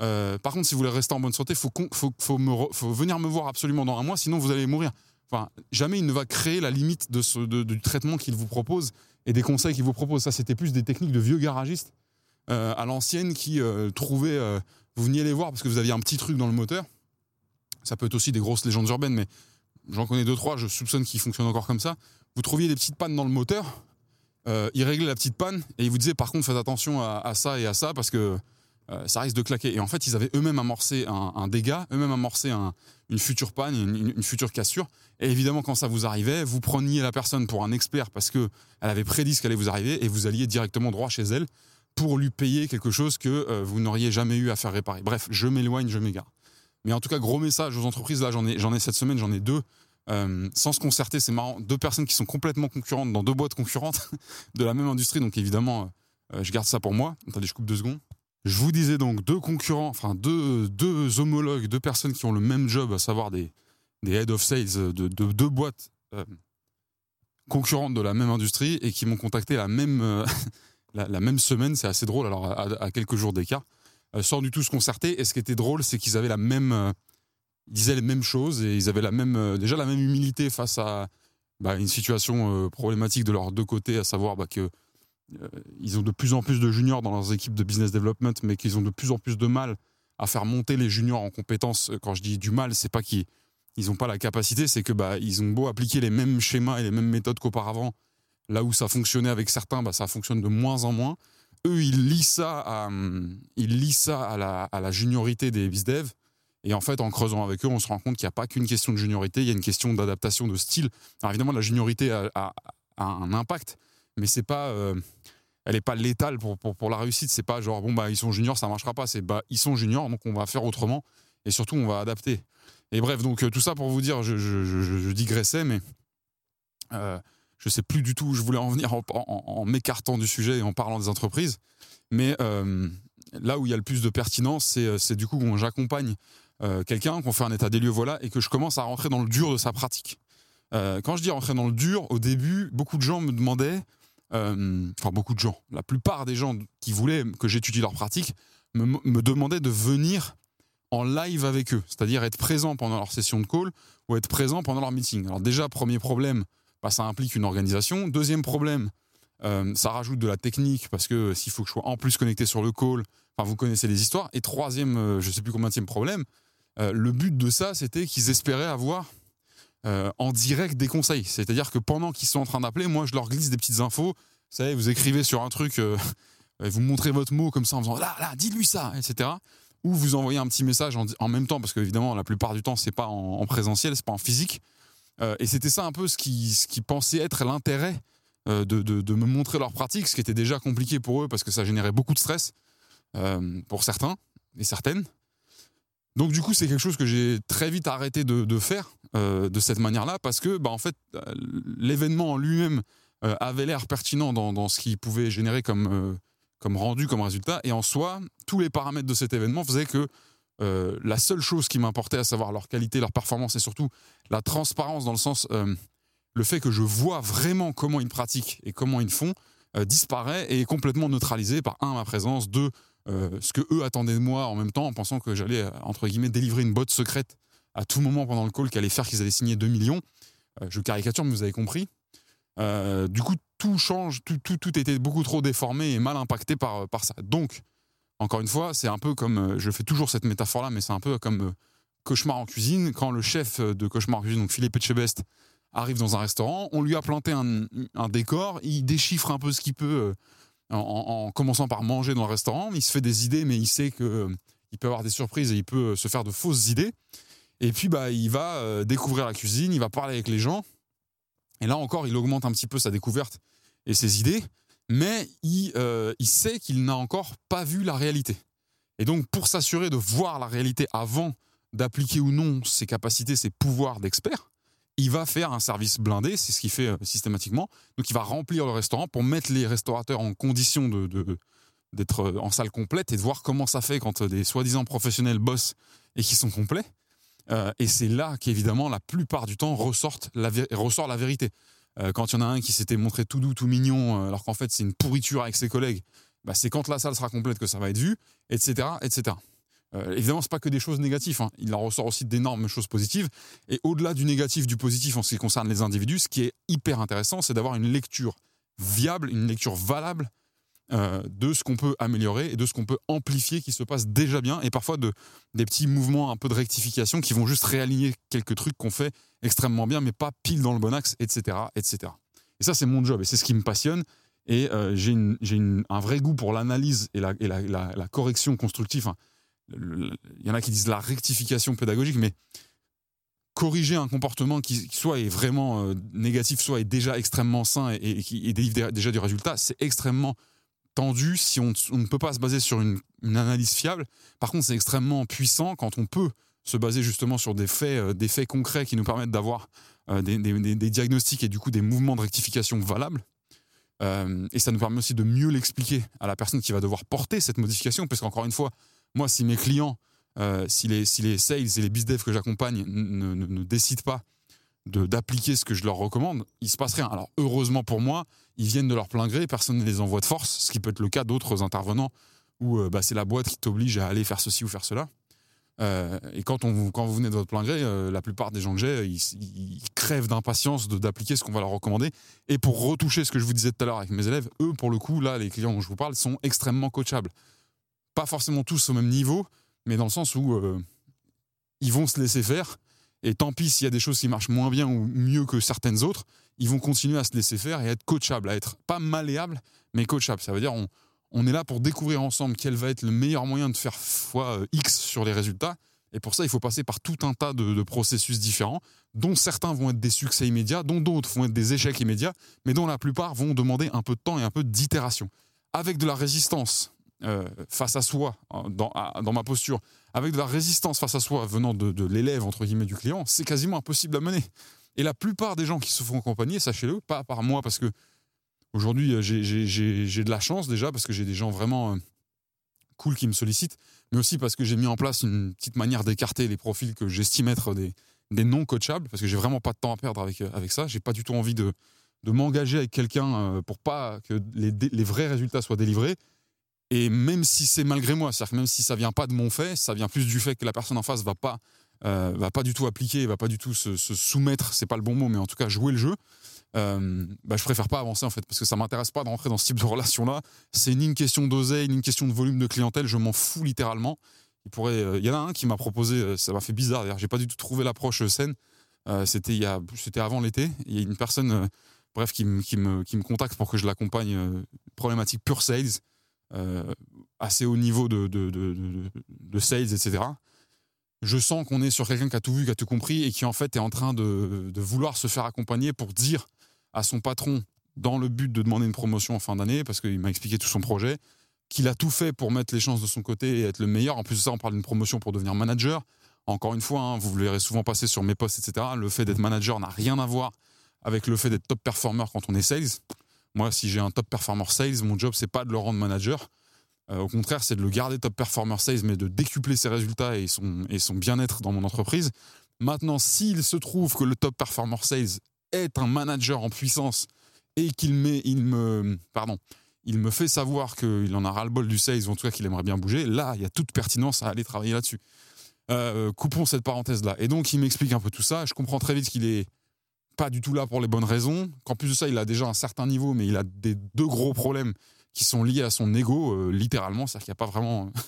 euh, par contre, si vous voulez rester en bonne santé, il faut, venir me voir absolument dans un mois, sinon vous allez mourir. Enfin, jamais il ne va créer la limite de du traitement qu'il vous propose et des conseils qu'il vous propose. Ça, c'était plus des techniques de vieux garagistes euh, à l'ancienne qui euh, trouvaient. Vous veniez les voir parce que vous aviez un petit truc dans le moteur. Ça peut être aussi des grosses légendes urbaines, mais j'en connais deux, trois, je soupçonne qu'ils fonctionnent encore comme ça. Vous trouviez des petites pannes dans le moteur, euh, il réglait la petite panne et il vous disait par contre faites attention à, ça et à ça parce que euh, ça risque de claquer. Et en fait, ils avaient eux-mêmes amorcé un, dégât, eux-mêmes amorcé une future panne, une, future cassure. Et évidemment, quand ça vous arrivait, vous preniez la personne pour un expert parce que elle avait prédit ce qu'allait vous arriver et vous alliez directement droit chez elle pour lui payer quelque chose que euh, vous n'auriez jamais eu à faire réparer. Bref, je m'éloigne, je m'égare. Mais en tout cas, gros message aux entreprises. Là, j'en ai, ai cette semaine, j'en ai deux. Euh, sans se concerter, c'est marrant. Deux personnes qui sont complètement concurrentes dans deux boîtes concurrentes de la même industrie. Donc évidemment, euh, je garde ça pour moi. Attendez, je coupe deux secondes. Je vous disais donc deux concurrents, enfin deux, deux homologues, deux personnes qui ont le même job, à savoir des, des head of sales de, deux boîtes concurrentes de la même industrie et qui m'ont contacté la même, la, même semaine. C'est assez drôle, alors à, quelques jours d'écart. sans du tout se concerter. Et ce qui était drôle, c'est qu'ils avaient la même ils disaient les mêmes choses et ils avaient la même, euh, déjà la même humilité face à bah, une situation euh, problématique de leurs deux côtés, à savoir bah, que euh, ils ont de plus en plus de juniors dans leurs équipes de business development, mais qu'ils ont de plus en plus de mal à faire monter les juniors en compétences. Quand je dis du mal, c'est pas qu'ils ils n'ont pas la capacité, c'est que bah, ils ont beau appliquer les mêmes schémas et les mêmes méthodes qu'auparavant, là où ça fonctionnait avec certains, bah, ça fonctionne de moins en moins. Eux, ils lisent ça à, ils lisent ça à la, juniorité des bizdev et en fait, en creusant avec eux, on se rend compte qu'il n'y a pas qu'une question de juniorité, il y a une question d'adaptation de style. Alors évidemment, la juniorité a, un impact, mais c'est pas, euh, elle n'est pas létale pour, pour, la réussite. C'est pas genre, bon, bah, ils sont juniors, ça marchera pas. C'est, bah, ils sont juniors, donc on va faire autrement. Et surtout, on va adapter. Et bref, donc euh, tout ça pour vous dire, je, je, digressais, mais euh, je sais plus du tout où je voulais en venir en, m'écartant du sujet et en parlant des entreprises. Mais euh, là où il y a le plus de pertinence, c'est du coup quand j'accompagne euh, quelqu'un, qu'on fait un état des lieux, voilà, et que je commence à rentrer dans le dur de sa pratique. Euh, quand je dis rentrer dans le dur, au début, beaucoup de gens me demandaient, euh, enfin beaucoup de gens, la plupart des gens qui voulaient que j'étudie leur pratique me, demandaient de venir en live avec eux, c'est-à-dire être présent pendant leur session de call ou être présent pendant leur meeting. Alors déjà, premier problème, bah, ça implique une organisation. Deuxième problème, ça rajoute de la technique parce que s'il faut que je sois en plus connecté sur le call, enfin vous connaissez les histoires. Et troisième, je sais plus combien de problème, euh, le but de ça, c'était qu'ils espéraient avoir euh, en direct des conseils. C'est-à-dire que pendant qu'ils sont en train d'appeler, moi, je leur glisse des petites infos. Vous savez, vous écrivez sur un truc, euh, vous montrez votre mot comme ça en faisant là, là, dis-lui ça, etc. Ou vous envoyez un petit message en, même temps, parce qu'évidemment, la plupart du temps, c'est pas en, en présentiel, c'est pas en physique. Et c'était ça un peu ce qui, ce qui pensait être l'intérêt de, de, me montrer leur pratique, ce qui était déjà compliqué pour eux parce que ça générait beaucoup de stress pour certains et certaines. Donc du coup, c'est quelque chose que j'ai très vite arrêté de, faire de cette manière-là parce que, bah, en fait, l'événement en lui-même avait l'air pertinent dans, dans ce qu'il pouvait générer comme, comme rendu, comme résultat. Et en soi, tous les paramètres de cet événement faisaient que la seule chose qui m'importait, à savoir leur qualité, leur performance et surtout la transparence dans le sens, le fait que je vois vraiment comment ils pratiquent et comment ils font, disparaît et est complètement neutralisé par un, ma présence, deux, euh, ce que eux attendaient de moi en même temps, en pensant que j'allais, euh, entre guillemets, délivrer une botte secrète à tout moment pendant le call qui allait faire qu'ils allaient signer 2 millions. Euh, je caricature, mais vous avez compris. du coup, tout change, tout, tout, tout, était beaucoup trop déformé et mal impacté par, par ça. Donc, encore une fois, c'est un peu comme, je fais toujours cette métaphore-là, mais c'est un peu comme Cauchemar en cuisine. Quand le chef de Cauchemar en cuisine, donc Philippe Etchebest, arrive dans un restaurant, on lui a planté un, décor, il déchiffre un peu ce qu'il peut en, commençant par manger dans le restaurant. Il se fait des idées, mais il sait qu'il euh, peut avoir des surprises et il peut euh, se faire de fausses idées. Et puis, bah, il va euh, découvrir la cuisine, il va parler avec les gens. Et là encore, il augmente un petit peu sa découverte et ses idées, mais il, il sait qu'il n'a encore pas vu la réalité. Et donc, pour s'assurer de voir la réalité avant d'appliquer ou non ses capacités, ses pouvoirs d'expert, il va faire un service blindé, c'est ce qu'il fait euh, systématiquement. Donc il va remplir le restaurant pour mettre les restaurateurs en condition de, d'être euh, en salle complète et de voir comment ça fait quand euh, des soi-disant professionnels bossent et qui sont complets. et c'est là qu'évidemment la plupart du temps la ressort la vérité. Quand il y en a un qui s'était montré tout doux, tout mignon, alors qu'en fait c'est une pourriture avec ses collègues, bah, c'est quand la salle sera complète que ça va être vu, etc., etc. Euh, évidemment, ce pas que des choses négatives. Hein. Il en ressort aussi d'énormes choses positives. Et au-delà du négatif, du positif en ce qui concerne les individus, ce qui est hyper intéressant, c'est d'avoir une lecture viable, une lecture valable euh, de ce qu'on peut améliorer et de ce qu'on peut amplifier qui se passe déjà bien et parfois de, des petits mouvements un peu de rectification qui vont juste réaligner quelques trucs qu'on fait extrêmement bien mais pas pile dans le bon axe, etc. etc. Et ça, c'est mon job et c'est ce qui me passionne. Et euh, j'ai un vrai goût pour l'analyse et, la, et la, la, correction constructive. Il y en a qui disent la rectification pédagogique, mais corriger un comportement qui soit est vraiment euh, négatif, soit est déjà extrêmement sain et, qui délivre déjà du résultat, c'est extrêmement tendu si on, ne peut pas se baser sur une, analyse fiable. Par contre, c'est extrêmement puissant quand on peut se baser justement sur des faits, euh, des faits concrets qui nous permettent d'avoir euh, des, diagnostics et du coup des mouvements de rectification valables. et ça nous permet aussi de mieux l'expliquer à la personne qui va devoir porter cette modification, parce qu'encore une fois, moi, si mes clients, euh, si, les, sales et les business que j'accompagne ne, ne, décident pas d'appliquer ce que je leur recommande, il se passe rien. Alors heureusement pour moi, ils viennent de leur plein gré, personne ne les envoie de force, ce qui peut être le cas d'autres intervenants où euh, bah, c'est la boîte qui t'oblige à aller faire ceci ou faire cela. Euh, et quand, on, quand vous venez de votre plein gré, la plupart des gens que j'ai, ils, crèvent d'impatience d'appliquer ce qu'on va leur recommander. Et pour retoucher ce que je vous disais tout à l'heure avec mes élèves, eux, pour le coup, là, les clients dont je vous parle, sont extrêmement coachables pas forcément tous au même niveau, mais dans le sens où euh, ils vont se laisser faire. Et tant pis s'il y a des choses qui marchent moins bien ou mieux que certaines autres, ils vont continuer à se laisser faire et à être coachables, à être pas malléables, mais coachables. Ça veut dire on, est là pour découvrir ensemble quel va être le meilleur moyen de faire fois euh, X sur les résultats. Et pour ça, il faut passer par tout un tas de, processus différents, dont certains vont être des succès immédiats, dont d'autres vont être des échecs immédiats, mais dont la plupart vont demander un peu de temps et un peu d'itération. Avec de la résistance euh, face à soi, dans, ma posture, avec de la résistance face à soi venant de, l'élève, entre guillemets, du client, c'est quasiment impossible à mener. Et la plupart des gens qui se font accompagner, sachez-le, pas par moi, parce que aujourd'hui, euh, j'ai de la chance déjà, parce que j'ai des gens vraiment euh, cool qui me sollicitent, mais aussi parce que j'ai mis en place une petite manière d'écarter les profils que j'estime être des, des non coachables, parce que j'ai vraiment pas de temps à perdre avec, avec ça. J'ai pas du tout envie de, de m'engager avec quelqu'un pour pas que les, les vrais résultats soient délivrés et même si c'est malgré moi, c'est-à-dire que même si ça vient pas de mon fait, ça vient plus du fait que la personne en face va pas, euh, va pas du tout appliquer, va pas du tout se, se soumettre, c'est pas le bon mot, mais en tout cas jouer le jeu. Euh, bah, je préfère pas avancer en fait parce que ça m'intéresse pas d'entrer dans ce type de relation là. C'est ni une question d'oseille, ni une question de volume de clientèle, je m'en fous littéralement. Il euh, y en a un qui m'a proposé, euh, ça m'a fait bizarre d'ailleurs, j'ai pas du tout trouvé l'approche saine. c'était y a, c'était avant l'été. Il y a une personne, bref, qui me contacte pour que je l'accompagne, problématique pure sales. Euh, assez haut niveau de, de, de, sales, etc. Je sens qu'on est sur quelqu'un qui a tout vu, qui a tout compris et qui en fait est en train de, vouloir se faire accompagner pour dire à son patron, dans le but de demander une promotion en fin d'année, parce qu'il m'a expliqué tout son projet, qu'il a tout fait pour mettre les chances de son côté et être le meilleur. En plus de ça, on parle d'une promotion pour devenir manager. Encore une fois, hein, vous le verrez souvent passer sur mes posts, etc. Le fait d'être manager n'a rien à voir avec le fait d'être top performer quand on est sales. Moi, si j'ai un top performer sales, mon job, c'est pas de le rendre manager. Euh, au contraire, c'est de le garder top performer sales, mais de décupler ses résultats et son, bien-être dans mon entreprise. Maintenant, s'il se trouve que le top performer sales est un manager en puissance et qu'il me fait savoir qu'il en a ras-le-bol du sales, ou en tout cas qu'il aimerait bien bouger, là, il y a toute pertinence à aller travailler là-dessus. Euh, coupons cette parenthèse-là. Et donc, il m'explique un peu tout ça. Je comprends très vite qu'il est pas du tout là pour les bonnes raisons, qu'en plus de ça, il a déjà un certain niveau, mais il a des deux gros problèmes qui sont liés à son ego, euh, littéralement. C'est-à-dire qu'il n'y a pas vraiment.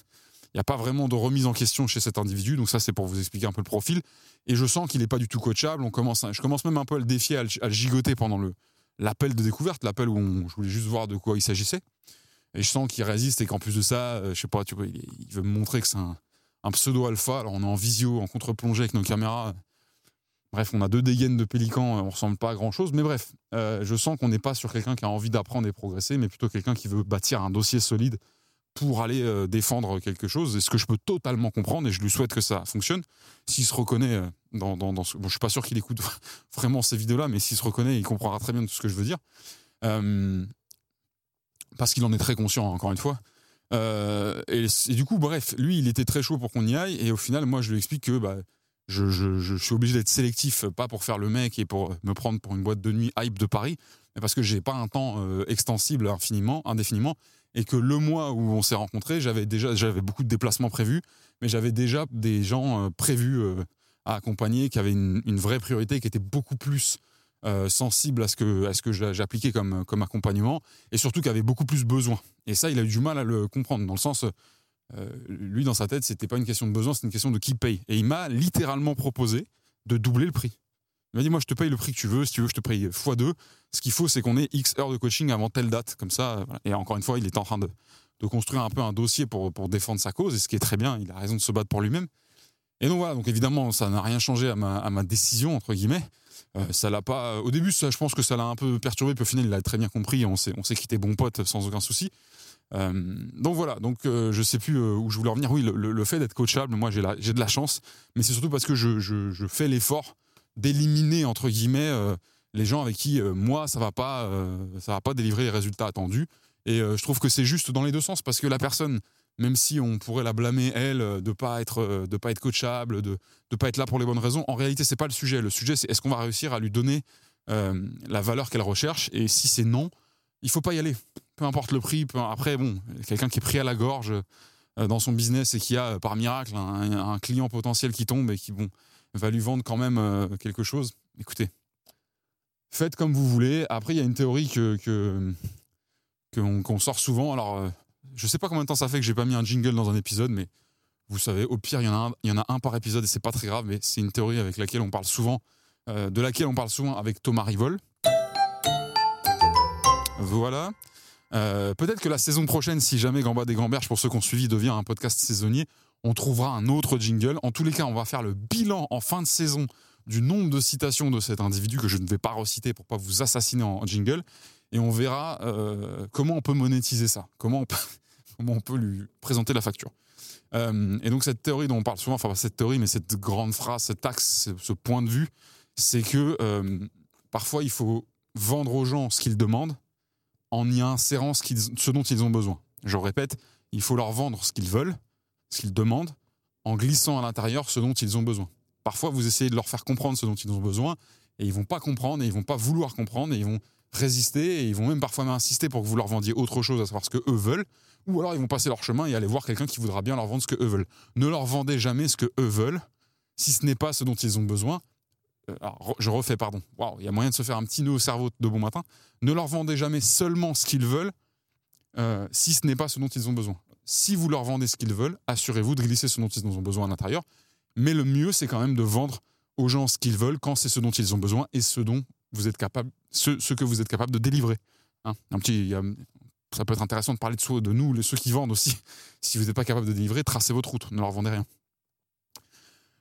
Il n'y a pas vraiment de remise en question chez cet individu, donc ça c'est pour vous expliquer un peu le profil. Et je sens qu'il n'est pas du tout coachable. On commence, je commence même un peu à le défier, à le, gigoter pendant le l'appel de découverte, l'appel où je voulais juste voir de quoi il s'agissait. Et je sens qu'il résiste et qu'en plus de ça, euh, je sais pas, tu vois, il, veut me montrer que c'est un, un pseudo alpha. Alors on est en visio, en contre-plongée avec nos caméras. Bref, on a deux dégaines de pélican, on ressemble pas à grand chose, mais bref, euh, je sens qu'on n'est pas sur quelqu'un qui a envie d'apprendre et progresser, mais plutôt quelqu'un qui veut bâtir un dossier solide pour aller euh, défendre quelque chose, et ce que je peux totalement comprendre, et je lui souhaite que ça fonctionne. S'il se reconnaît euh, dans, ce... Bon, je suis pas sûr qu'il écoute vraiment ces vidéos-là, mais s'il se reconnaît, il comprendra très bien tout ce que je veux dire. parce qu'il en est très conscient, encore une fois. Et, du coup, bref, lui, il était très chaud pour qu'on y aille, et au final, moi, je lui explique que... Bah, je, suis obligé d'être sélectif, pas pour faire le mec et pour me prendre pour une boîte de nuit hype de Paris, mais parce que j'ai pas un temps euh, extensible infiniment, indéfiniment, et que le mois où on s'est rencontrés, j'avais déjà j'avais beaucoup de déplacements prévus, mais j'avais déjà des gens euh, prévus euh, à accompagner qui avaient une, vraie priorité, qui étaient beaucoup plus sensibles à ce que, à ce que j'appliquais comme, comme accompagnement, et surtout qui avaient beaucoup plus besoin. Et ça, il a eu du mal à le comprendre, dans le sens euh, lui, dans sa tête, c'était pas une question de besoin, c'était une question de qui paye. Et il m'a littéralement proposé de doubler le prix. Il m'a dit, moi, je te paye le prix que tu veux. Si tu veux, je te paye x2. Ce qu'il faut, c'est qu'on ait X heures de coaching avant telle date. Comme ça. Et encore une fois, il est en train de, construire un peu un dossier pour, pour défendre sa cause. Et ce qui est très bien, il a raison de se battre pour lui-même. Et donc voilà, donc évidemment, ça n'a rien changé à ma, à ma, décision, entre guillemets. Euh, ça l'a pas. Au début, ça, je pense que ça l'a un peu perturbé, puis au final, il l'a très bien compris. On s'est quitté bon pote sans aucun souci. Euh, donc voilà, donc euh, je sais plus euh, où je voulais en venir. Oui, le, fait d'être coachable, moi j'ai de la chance, mais c'est surtout parce que je, fais l'effort d'éliminer entre guillemets les gens avec qui moi ça va pas ça va pas délivrer les résultats attendus. Et je trouve que c'est juste dans les deux sens parce que la personne, même si on pourrait la blâmer elle de pas être de pas être coachable, de de pas être là pour les bonnes raisons, en réalité c'est pas le sujet. Le sujet c'est est-ce qu'on va réussir à lui donner la valeur qu'elle recherche? Et si c'est non, il faut pas y aller peu importe le prix. Après, bon, quelqu'un qui est pris à la gorge euh, dans son business et qui a, euh, par miracle, un, client potentiel qui tombe et qui bon, va lui vendre quand même euh, quelque chose. Écoutez, faites comme vous voulez. Après, il y a une théorie que qu'on sort souvent. Alors, je sais pas combien de temps ça fait que j'ai pas mis un jingle dans un épisode, mais vous savez, au pire, il y en a un, y en a un par épisode et c'est pas très grave. Mais c'est une théorie avec laquelle on parle souvent, de laquelle on parle souvent avec Thomas Rivol. Voilà. Euh, peut-être que la saison prochaine, si jamais Gamba des Gamberges, pour ceux qui ont suivi, devient un podcast saisonnier, on trouvera un autre jingle. En tous les cas, on va faire le bilan en fin de saison du nombre de citations de cet individu que je ne vais pas reciter pour pas vous assassiner en jingle. Et on verra euh, comment on peut monétiser ça, comment on peut, lui présenter la facture. Euh, et donc cette théorie dont on parle souvent, enfin pas cette théorie, mais cette grande phrase, cet axe, ce point de vue, c'est que parfois il faut vendre aux gens ce qu'ils demandent en y insérant ce, dont ils ont besoin. Je répète, il faut leur vendre ce qu'ils veulent, ce qu'ils demandent, en glissant à l'intérieur ce dont ils ont besoin. Parfois, vous essayez de leur faire comprendre ce dont ils ont besoin, et ils vont pas comprendre, et ils vont pas vouloir comprendre, et ils vont résister, et ils vont même parfois insister pour que vous leur vendiez autre chose, à savoir ce que eux veulent, ou alors ils vont passer leur chemin et aller voir quelqu'un qui voudra bien leur vendre ce que eux veulent. Ne leur vendez jamais ce que eux veulent, si ce n'est pas ce dont ils ont besoin, euh, je refais, pardon. il y a moyen de se faire un petit nœud au cerveau de bon matin. Ne leur vendez jamais seulement ce qu'ils veulent, euh, si ce n'est pas ce dont ils ont besoin. Si vous leur vendez ce qu'ils veulent, assurez-vous de glisser ce dont ils ont besoin à l'intérieur. Mais le mieux, c'est quand même de vendre aux gens ce qu'ils veulent quand c'est ce dont ils ont besoin et ce dont vous êtes capable, ce, que vous êtes capable de délivrer. Hein. un petit, ça peut être intéressant de parler de, de nous, ceux qui vendent aussi. Si vous n'êtes pas capable de délivrer, tracez votre route, ne leur vendez rien.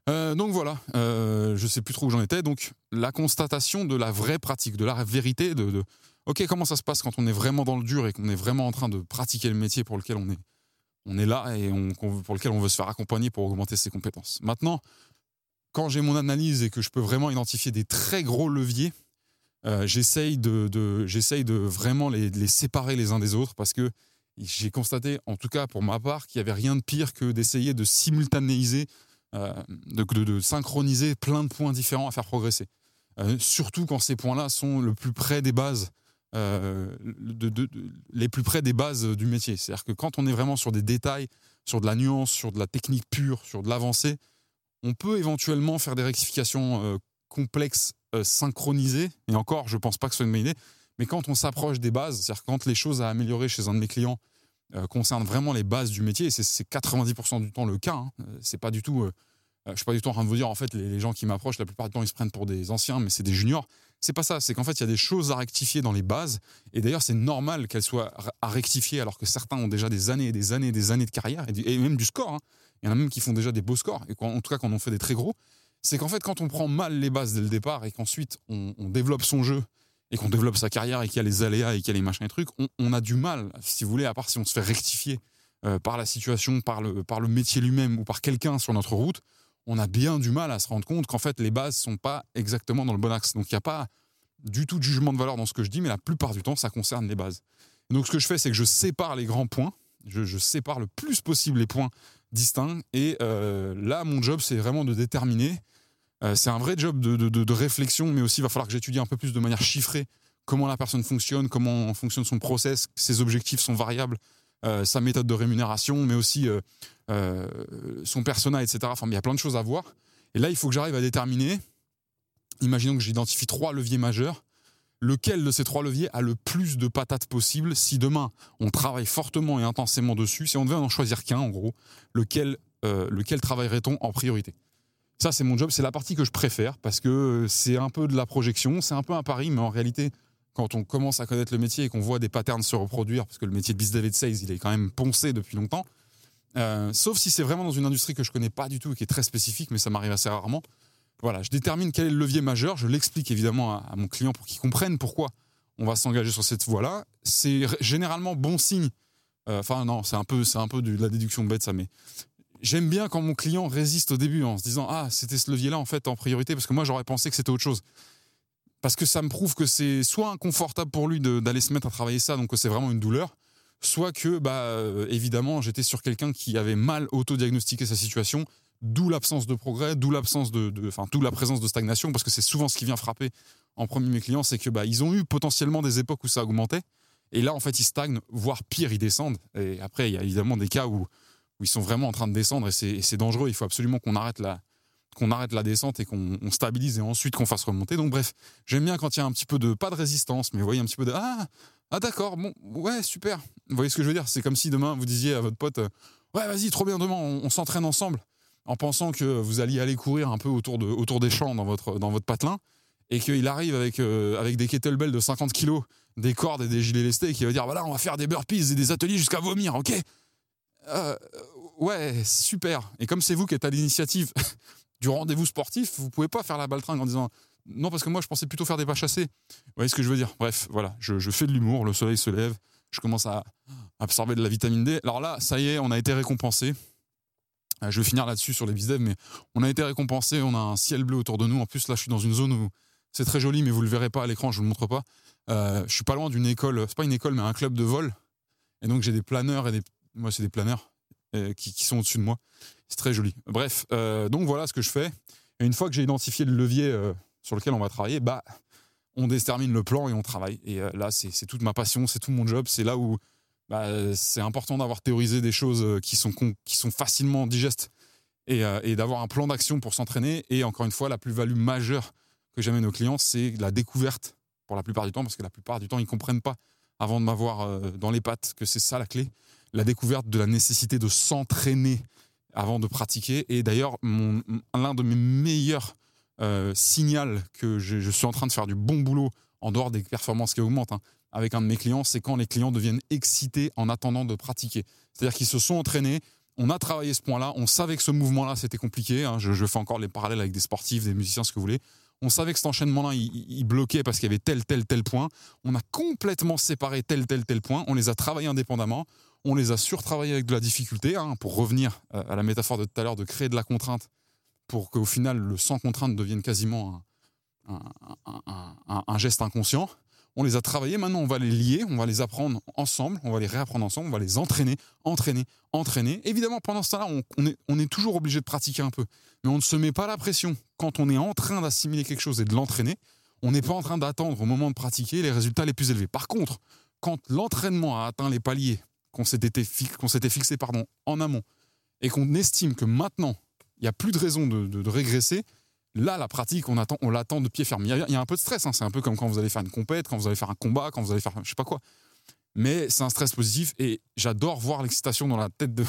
Euh, donc voilà, euh, je sais plus trop où j'en étais. Donc la constatation de la vraie pratique, de la vérité, de, ok comment ça se passe quand on est vraiment dans le dur et qu'on est vraiment en train de pratiquer le métier pour lequel on est on est là et pour lequel on veut se faire accompagner pour augmenter ses compétences. Maintenant, quand j'ai mon analyse et que je peux vraiment identifier des très gros leviers, euh, j'essaye de, de vraiment les, les, séparer les uns des autres parce que j'ai constaté, en tout cas pour ma part, qu'il n'y avait rien de pire que d'essayer de simultanéiser, euh, de, synchroniser plein de points différents à faire progresser. Euh, surtout quand ces points-là sont le plus près des bases, les plus près des bases du métier. C'est-à-dire que quand on est vraiment sur des détails, sur de la nuance, sur de la technique pure, sur de l'avancée, on peut éventuellement faire des rectifications complexes synchronisées. Et encore, je ne pense pas que ce soit une bonne idée. Mais quand on s'approche des bases, c'est-à-dire quand les choses à améliorer chez un de mes clients euh, concernent vraiment les bases du métier, et c'est 90% du temps le cas, hein, euh, c'est pas du tout, euh, je suis pas du tout en train de vous dire en fait les, gens qui m'approchent la plupart du temps ils se prennent pour des anciens, mais c'est des juniors. C'est pas ça, c'est qu'en fait il y a des choses à rectifier dans les bases, et d'ailleurs c'est normal qu'elles soient à rectifier alors que certains ont déjà des années et des années et des années de carrière et, même du score. Hein. Il y en a même qui font déjà des beaux scores, et en tout cas quand on fait des très gros. C'est qu'en fait quand on prend mal les bases dès le départ et qu'ensuite on développe son jeu et qu'on développe sa carrière et qu'il y a les aléas et qu'il y a les machins et trucs, on, a du mal, si vous voulez, à part si on se fait rectifier euh, par la situation, par le, métier lui-même ou par quelqu'un sur notre route, on a bien du mal à se rendre compte qu'en fait les bases sont pas exactement dans le bon axe. Donc il n'y a pas du tout de jugement de valeur dans ce que je dis, mais la plupart du temps ça concerne les bases. donc ce que je fais, c'est que je sépare les grands points, je, sépare le plus possible les points distincts, et euh, là mon job c'est vraiment de déterminer euh, c'est un vrai job de, réflexion, mais aussi il va falloir que j'étudie un peu plus de manière chiffrée comment la personne fonctionne, comment fonctionne son process, ses objectifs sont variables, euh, sa méthode de rémunération, mais aussi euh, son persona, etc. Enfin, il y a plein de choses à voir. Et là, il faut que j'arrive à déterminer, imaginons que j'identifie trois leviers majeurs, lequel de ces trois leviers a le plus de patates possible si demain on travaille fortement et intensément dessus, si on devait en choisir qu'un en gros, lequel, lequel travaillerait-on en priorité? Ça, c'est mon job, c'est la partie que je préfère parce que c'est un peu de la projection, c'est un peu un pari, mais en réalité, quand on commence à connaître le métier et qu'on voit des patterns se reproduire, parce que le métier de business de sales, il est quand même poncé depuis longtemps, euh, sauf si c'est vraiment dans une industrie que je connais pas du tout et qui est très spécifique, mais ça m'arrive assez rarement. Voilà, je détermine quel est le levier majeur, je l'explique évidemment à, mon client pour qu'il comprenne pourquoi on va s'engager sur cette voie-là. C'est généralement bon signe. Euh, enfin non, c'est un peu, c'est un peu de la déduction bête ça, mais j'aime bien quand mon client résiste au début en se disant ah c'était ce levier là en fait en priorité parce que moi j'aurais pensé que c'était autre chose. Parce que ça me prouve que c'est soit inconfortable pour lui d'aller se mettre à travailler ça donc que c'est vraiment une douleur soit que bah euh, évidemment j'étais sur quelqu'un qui avait mal auto-diagnostiqué sa situation d'où l'absence de progrès d'où l'absence de enfin d'où la présence de stagnation parce que c'est souvent ce qui vient frapper en premier mes clients c'est que bah ils ont eu potentiellement des époques où ça augmentait et là en fait ils stagnent voire pire ils descendent et après il y a évidemment des cas où où ils sont vraiment en train de descendre et c'est dangereux. Il faut absolument qu'on arrête la descente et qu'on stabilise et ensuite qu'on fasse remonter. Donc bref, j'aime bien quand il y a un petit peu de pas de résistance, mais vous voyez un petit peu de ah ah d'accord bon ouais super. Vous voyez ce que je veux dire? C'est comme si demain vous disiez à votre pote ouais vas-y trop bien demain on, s'entraîne ensemble en pensant que vous alliez aller courir un peu autour de autour des champs dans votre patelin et qu'il arrive avec euh, des kettlebells de 50 kilos, des cordes et des gilets lestés et qui va dire voilà on va faire des burpees et des ateliers jusqu'à vomir ok? Euh, ouais, super. Et comme c'est vous qui êtes à l'initiative du rendez-vous sportif, vous pouvez pas faire la baltringue en disant non, parce que moi je pensais plutôt faire des pas chassés. Vous voyez ce que je veux dire? Bref, voilà, je, fais de l'humour, le soleil se lève, je commence à absorber de la vitamine D. Alors là, ça y est, on a été récompensé. Euh, je vais finir là-dessus sur les bizdev, mais on a été récompensé, on a un ciel bleu autour de nous. En plus, là, je suis dans une zone où c'est très joli, mais vous le verrez pas à l'écran, je vous le montre pas. Euh, je suis pas loin d'une école, c'est pas une école, mais un club de vol. Et donc j'ai des planeurs et des moi, c'est des planeurs euh, qui, sont au-dessus de moi. C'est très joli. Bref, euh, donc voilà ce que je fais. Et une fois que j'ai identifié le levier euh, sur lequel on va travailler, bah, on détermine le plan et on travaille. Et là, c'est toute ma passion, c'est tout mon job. C'est là où bah, c'est important d'avoir théorisé des choses qui sont, qui sont facilement digestes et, et d'avoir un plan d'action pour s'entraîner. Et encore une fois, la plus-value majeure que j'amène aux clients, c'est la découverte pour la plupart du temps, parce que la plupart du temps, ils ne comprennent pas avant de m'avoir dans les pattes que c'est ça la clé la découverte de la nécessité de s'entraîner avant de pratiquer. Et d'ailleurs, l'un de mes meilleurs euh, signaux que je, suis en train de faire du bon boulot en dehors des performances qui augmentent hein, avec un de mes clients, c'est quand les clients deviennent excités en attendant de pratiquer. C'est-à-dire qu'ils se sont entraînés, on a travaillé ce point-là, on savait que ce mouvement-là c'était compliqué. Hein, je, fais encore les parallèles avec des sportifs, des musiciens, ce que vous voulez. On savait que cet enchaînement-là, il, bloquait parce qu'il y avait tel, tel, tel point. On a complètement séparé tel, tel, tel point. On les a travaillés indépendamment on les a surtravaillés avec de la difficulté, hein, pour revenir à la métaphore de tout à l'heure, de créer de la contrainte, pour qu'au final, le sans contrainte devienne quasiment un, geste inconscient. On les a travaillés, maintenant on va les lier, on va les apprendre ensemble, on va les réapprendre ensemble, on va les entraîner, entraîner, entraîner. Évidemment, pendant ce temps-là, on, est, on est toujours obligé de pratiquer un peu, mais on ne se met pas la pression. Quand on est en train d'assimiler quelque chose et de l'entraîner, on n'est pas en train d'attendre au moment de pratiquer les résultats les plus élevés. Par contre, quand l'entraînement a atteint les paliers qu'on s'était fixé pardon, en amont et qu'on estime que maintenant, il n'y a plus de raison de, régresser, là, la pratique, on, attend, on l'attend de pied ferme. Il y, a, un peu de stress, hein. c'est un peu comme quand vous allez faire une compète, quand vous allez faire un combat, quand vous allez faire je sais pas quoi. Mais c'est un stress positif et j'adore voir l'excitation dans la tête de.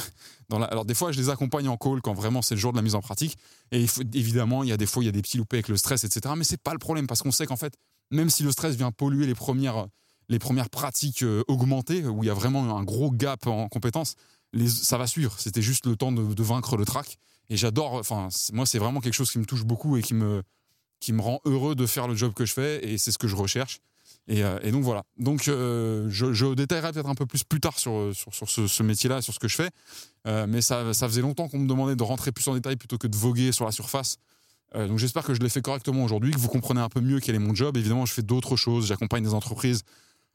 Dans la, alors, des fois, je les accompagne en call quand vraiment c'est le jour de la mise en pratique. Et évidemment, il y a des fois, il y a des petits loupés avec le stress, etc. Mais c'est pas le problème parce qu'on sait qu'en fait, même si le stress vient polluer les premières les premières pratiques euh, augmentées, où il y a vraiment un gros gap en compétences, ça va suivre. C'était juste le temps de, vaincre le track. Et j'adore, enfin, moi, c'est vraiment quelque chose qui me touche beaucoup et qui me, qui me rend heureux de faire le job que je fais, et c'est ce que je recherche. Et, euh, donc voilà. Donc euh, je, détaillerai peut-être un peu plus plus tard sur, sur, ce, métier-là, sur ce que je fais. mais ça, ça faisait longtemps qu'on me demandait de rentrer plus en détail plutôt que de voguer sur la surface. donc j'espère que je l'ai fait correctement aujourd'hui, que vous comprenez un peu mieux quel est mon job. Évidemment, je fais d'autres choses. J'accompagne des entreprises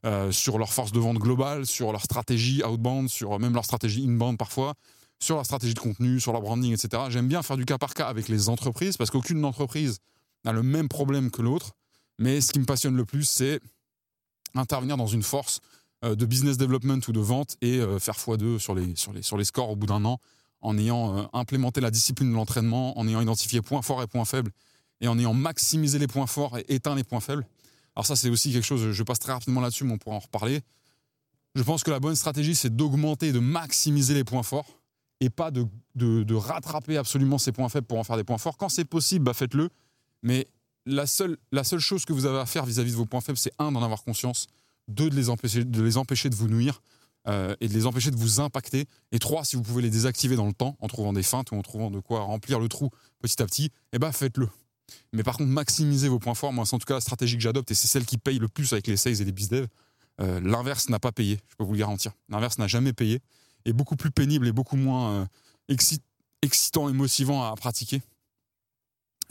euh, sur leur force de vente globale, sur leur stratégie outbound, sur même leur stratégie inbound parfois, sur leur stratégie de contenu, sur leur branding, etc. J'aime bien faire du cas par cas avec les entreprises parce qu'aucune entreprise n'a le même problème que l'autre. Mais ce qui me passionne le plus, c'est intervenir dans une force euh, de business development ou de vente et euh, faire x2 sur les, sur, les, sur les scores au bout d'un an en ayant implémenté la discipline de l'entraînement, en ayant identifié points forts et points faibles et en ayant maximisé les points forts et éteint les points faibles. Alors ça, c'est aussi quelque chose, je passe très rapidement là-dessus, mais on pourra en reparler. Je pense que la bonne stratégie, c'est d'augmenter, de maximiser les points forts et pas de, rattraper absolument ces points faibles pour en faire des points forts. Quand c'est possible, bah faites-le. Mais la seule, chose que vous avez à faire vis-à-vis de vos points faibles, c'est un, d'en avoir conscience, deux, de les empêcher de, vous nuire euh, et de les empêcher de vous impacter, et trois, si vous pouvez les désactiver dans le temps, en trouvant des feintes ou en trouvant de quoi remplir le trou petit à petit, eh ben faites-le. Mais par contre, maximiser vos points forts, moi, c'est en tout cas la stratégie que j'adopte et c'est celle qui paye le plus avec les sales et les bizdev. Euh, L'inverse n'a pas payé, je peux vous le garantir. L'inverse n'a jamais payé et beaucoup plus pénible et beaucoup moins euh, excitant et motivant à, pratiquer.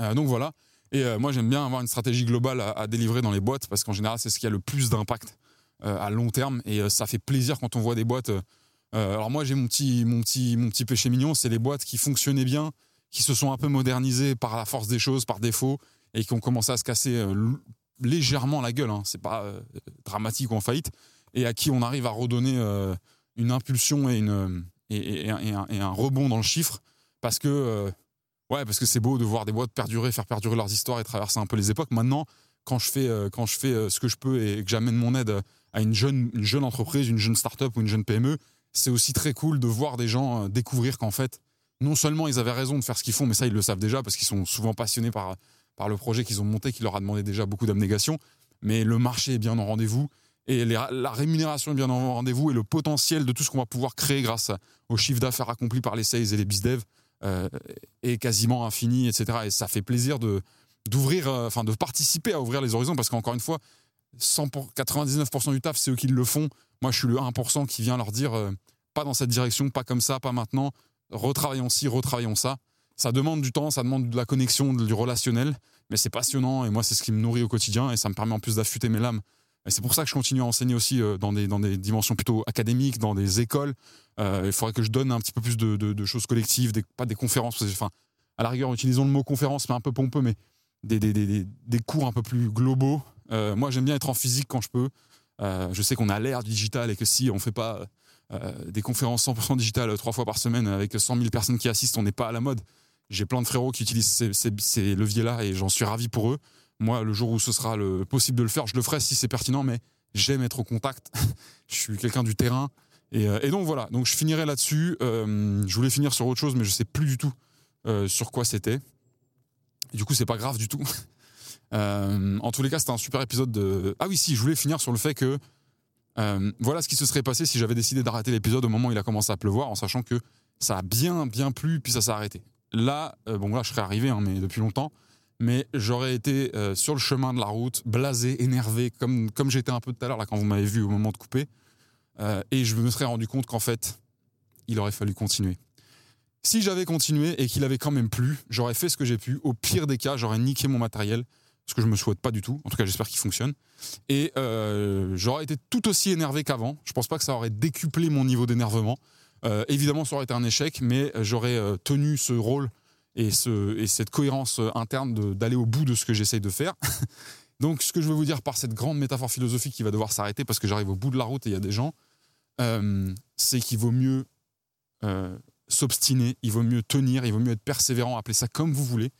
Euh, donc voilà. Et euh, moi, j'aime bien avoir une stratégie globale à, délivrer dans les boîtes parce qu'en général, c'est ce qui a le plus d'impact à long terme et ça fait plaisir quand on voit des boîtes. alors moi, j'ai mon petit, mon petit, mon petit péché mignon, c'est les boîtes qui fonctionnaient bien, qui se sont un peu modernisés par la force des choses, par défaut, et qui ont commencé à se casser euh, légèrement la gueule. Hein. C'est pas euh, dramatique ou en faillite, et à qui on arrive à redonner euh, une impulsion et, une, et, un, rebond dans le chiffre, parce que ouais, parce que c'est beau de voir des boîtes perdurer, faire perdurer leurs histoires et traverser un peu les époques. Maintenant, quand je fais, quand je fais ce que je peux et que j'amène mon aide à une jeune, une jeune entreprise, une jeune start-up ou une jeune PME, c'est aussi très cool de voir des gens découvrir qu'en fait, non seulement ils avaient raison de faire ce qu'ils font, mais ça ils le savent déjà parce qu'ils sont souvent passionnés par, par le projet qu'ils ont monté, qui leur a demandé déjà beaucoup d'abnégation, mais le marché est bien en rendez-vous et la rémunération est bien en rendez-vous et le potentiel de tout ce qu'on va pouvoir créer grâce au chiffre d'affaires accompli par les sales et les bizdev euh, est quasiment infini, etc. Et ça fait plaisir de d'ouvrir, euh, de participer à ouvrir les horizons parce qu'encore une fois, 99% du taf, c'est eux qui le font. Moi, je suis le 1% qui vient leur dire euh, pas dans cette direction, pas comme ça, pas maintenant retravaillons ci, retravaillons ça. Ça demande du temps, ça demande de la connexion, du relationnel, mais c'est passionnant et moi c'est ce qui me nourrit au quotidien et ça me permet en plus d'affûter mes lames. Et c'est pour ça que je continue à enseigner aussi euh, dans des, dans des dimensions plutôt académiques, dans des écoles. Euh, il faudrait que je donne un petit peu plus de, choses collectives, pas des conférences. Enfin, à la rigueur, utilisons le mot conférence, mais un peu pompeux, mais des, des, cours un peu plus globaux. Euh, moi, j'aime bien être en physique quand je peux. je sais qu'on a l'ère digital et que si on fait pas des conférences 100% digitales trois fois par semaine avec 100 000 personnes qui assistent, on n'est pas à la mode. J'ai plein de frérots qui utilisent ces, leviers-là et j'en suis ravi pour eux. Moi, le jour où ce sera le, possible de le faire, je le ferai si c'est pertinent, mais j'aime être au contact. je suis quelqu'un du terrain. Et, euh, donc voilà, donc je finirai là-dessus. Euh, je voulais finir sur autre chose, mais je sais plus du tout sur quoi c'était. Du coup, c'est pas grave du tout. en tous les cas, c'était un super épisode de. Ah oui, si, je voulais finir sur le fait que euh, voilà ce qui se serait passé si j'avais décidé d'arrêter l'épisode au moment où il a commencé à pleuvoir, en sachant que ça a bien, bien plu, puis ça s'est arrêté. Là, euh, bon, là, je serais arrivé, hein, mais depuis longtemps, mais j'aurais été euh, sur le chemin de la route, blasé, énervé, comme, comme j'étais un peu tout à l'heure, là, quand vous m'avez vu au moment de couper. Et je me serais rendu compte qu'en fait, il aurait fallu continuer. Si j'avais continué et qu'il avait quand même plu, j'aurais fait ce que j'ai pu. Au pire des cas, j'aurais niqué mon matériel, ce que je me souhaite pas du tout. En tout cas, j'espère qu'il fonctionne. Et euh, j'aurais été tout aussi énervé qu'avant. Je pense pas que ça aurait décuplé mon niveau d'énervement. Euh, évidemment, ça aurait été un échec, mais j'aurais euh, tenu ce rôle et, ce, et cette cohérence interne d'aller au bout de ce que j'essaye de faire. Donc, ce que je veux vous dire par cette grande métaphore philosophique qui va devoir s'arrêter parce que j'arrive au bout de la route et il y a des gens, c'est qu'il vaut mieux s'obstiner, il vaut mieux tenir, il vaut mieux être persévérant, appelez ça comme vous voulez,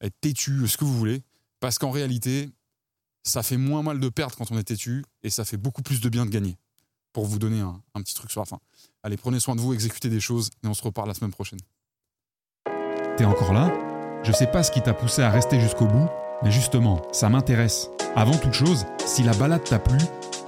être têtu, ce que vous voulez, parce qu'en réalité, ça fait moins mal de perdre quand on est têtu et ça fait beaucoup plus de bien de gagner. Pour vous donner un, petit truc sur la fin. Allez, prenez soin de vous, exécutez des choses et on se reparle la semaine prochaine. T'es encore là? Je sais pas ce qui t'a poussé à rester jusqu'au bout, mais justement, ça m'intéresse. Avant toute chose, si la balade t'a plu,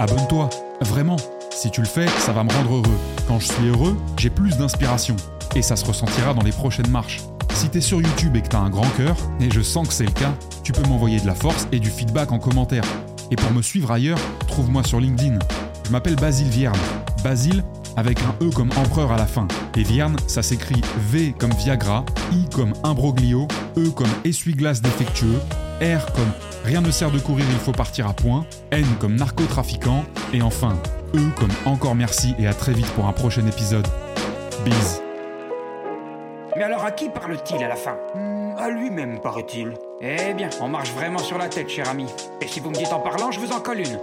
abonne-toi. Vraiment. Si tu le fais, ça va me rendre heureux. Quand je suis heureux, j'ai plus d'inspiration et ça se ressentira dans les prochaines marches. Si t'es sur YouTube et que t'as un grand cœur, et je sens que c'est le cas, tu peux m'envoyer de la force et du feedback en commentaire. Et pour me suivre ailleurs, trouve-moi sur LinkedIn. Je m'appelle Basile Vierne. Basile avec un E comme empereur à la fin. Et Vierne, ça s'écrit V comme Viagra, I comme imbroglio, E comme essuie-glace défectueux, R comme rien ne sert de courir, il faut partir à point, N comme narcotrafiquant, et enfin E comme encore merci et à très vite pour un prochain épisode. Bis. Mais alors à qui parle-t-il à la fin Hmm, À lui-même, paraît-il. Eh bien, on marche vraiment sur la tête, cher ami. Et si vous me dites en parlant, je vous en colle une.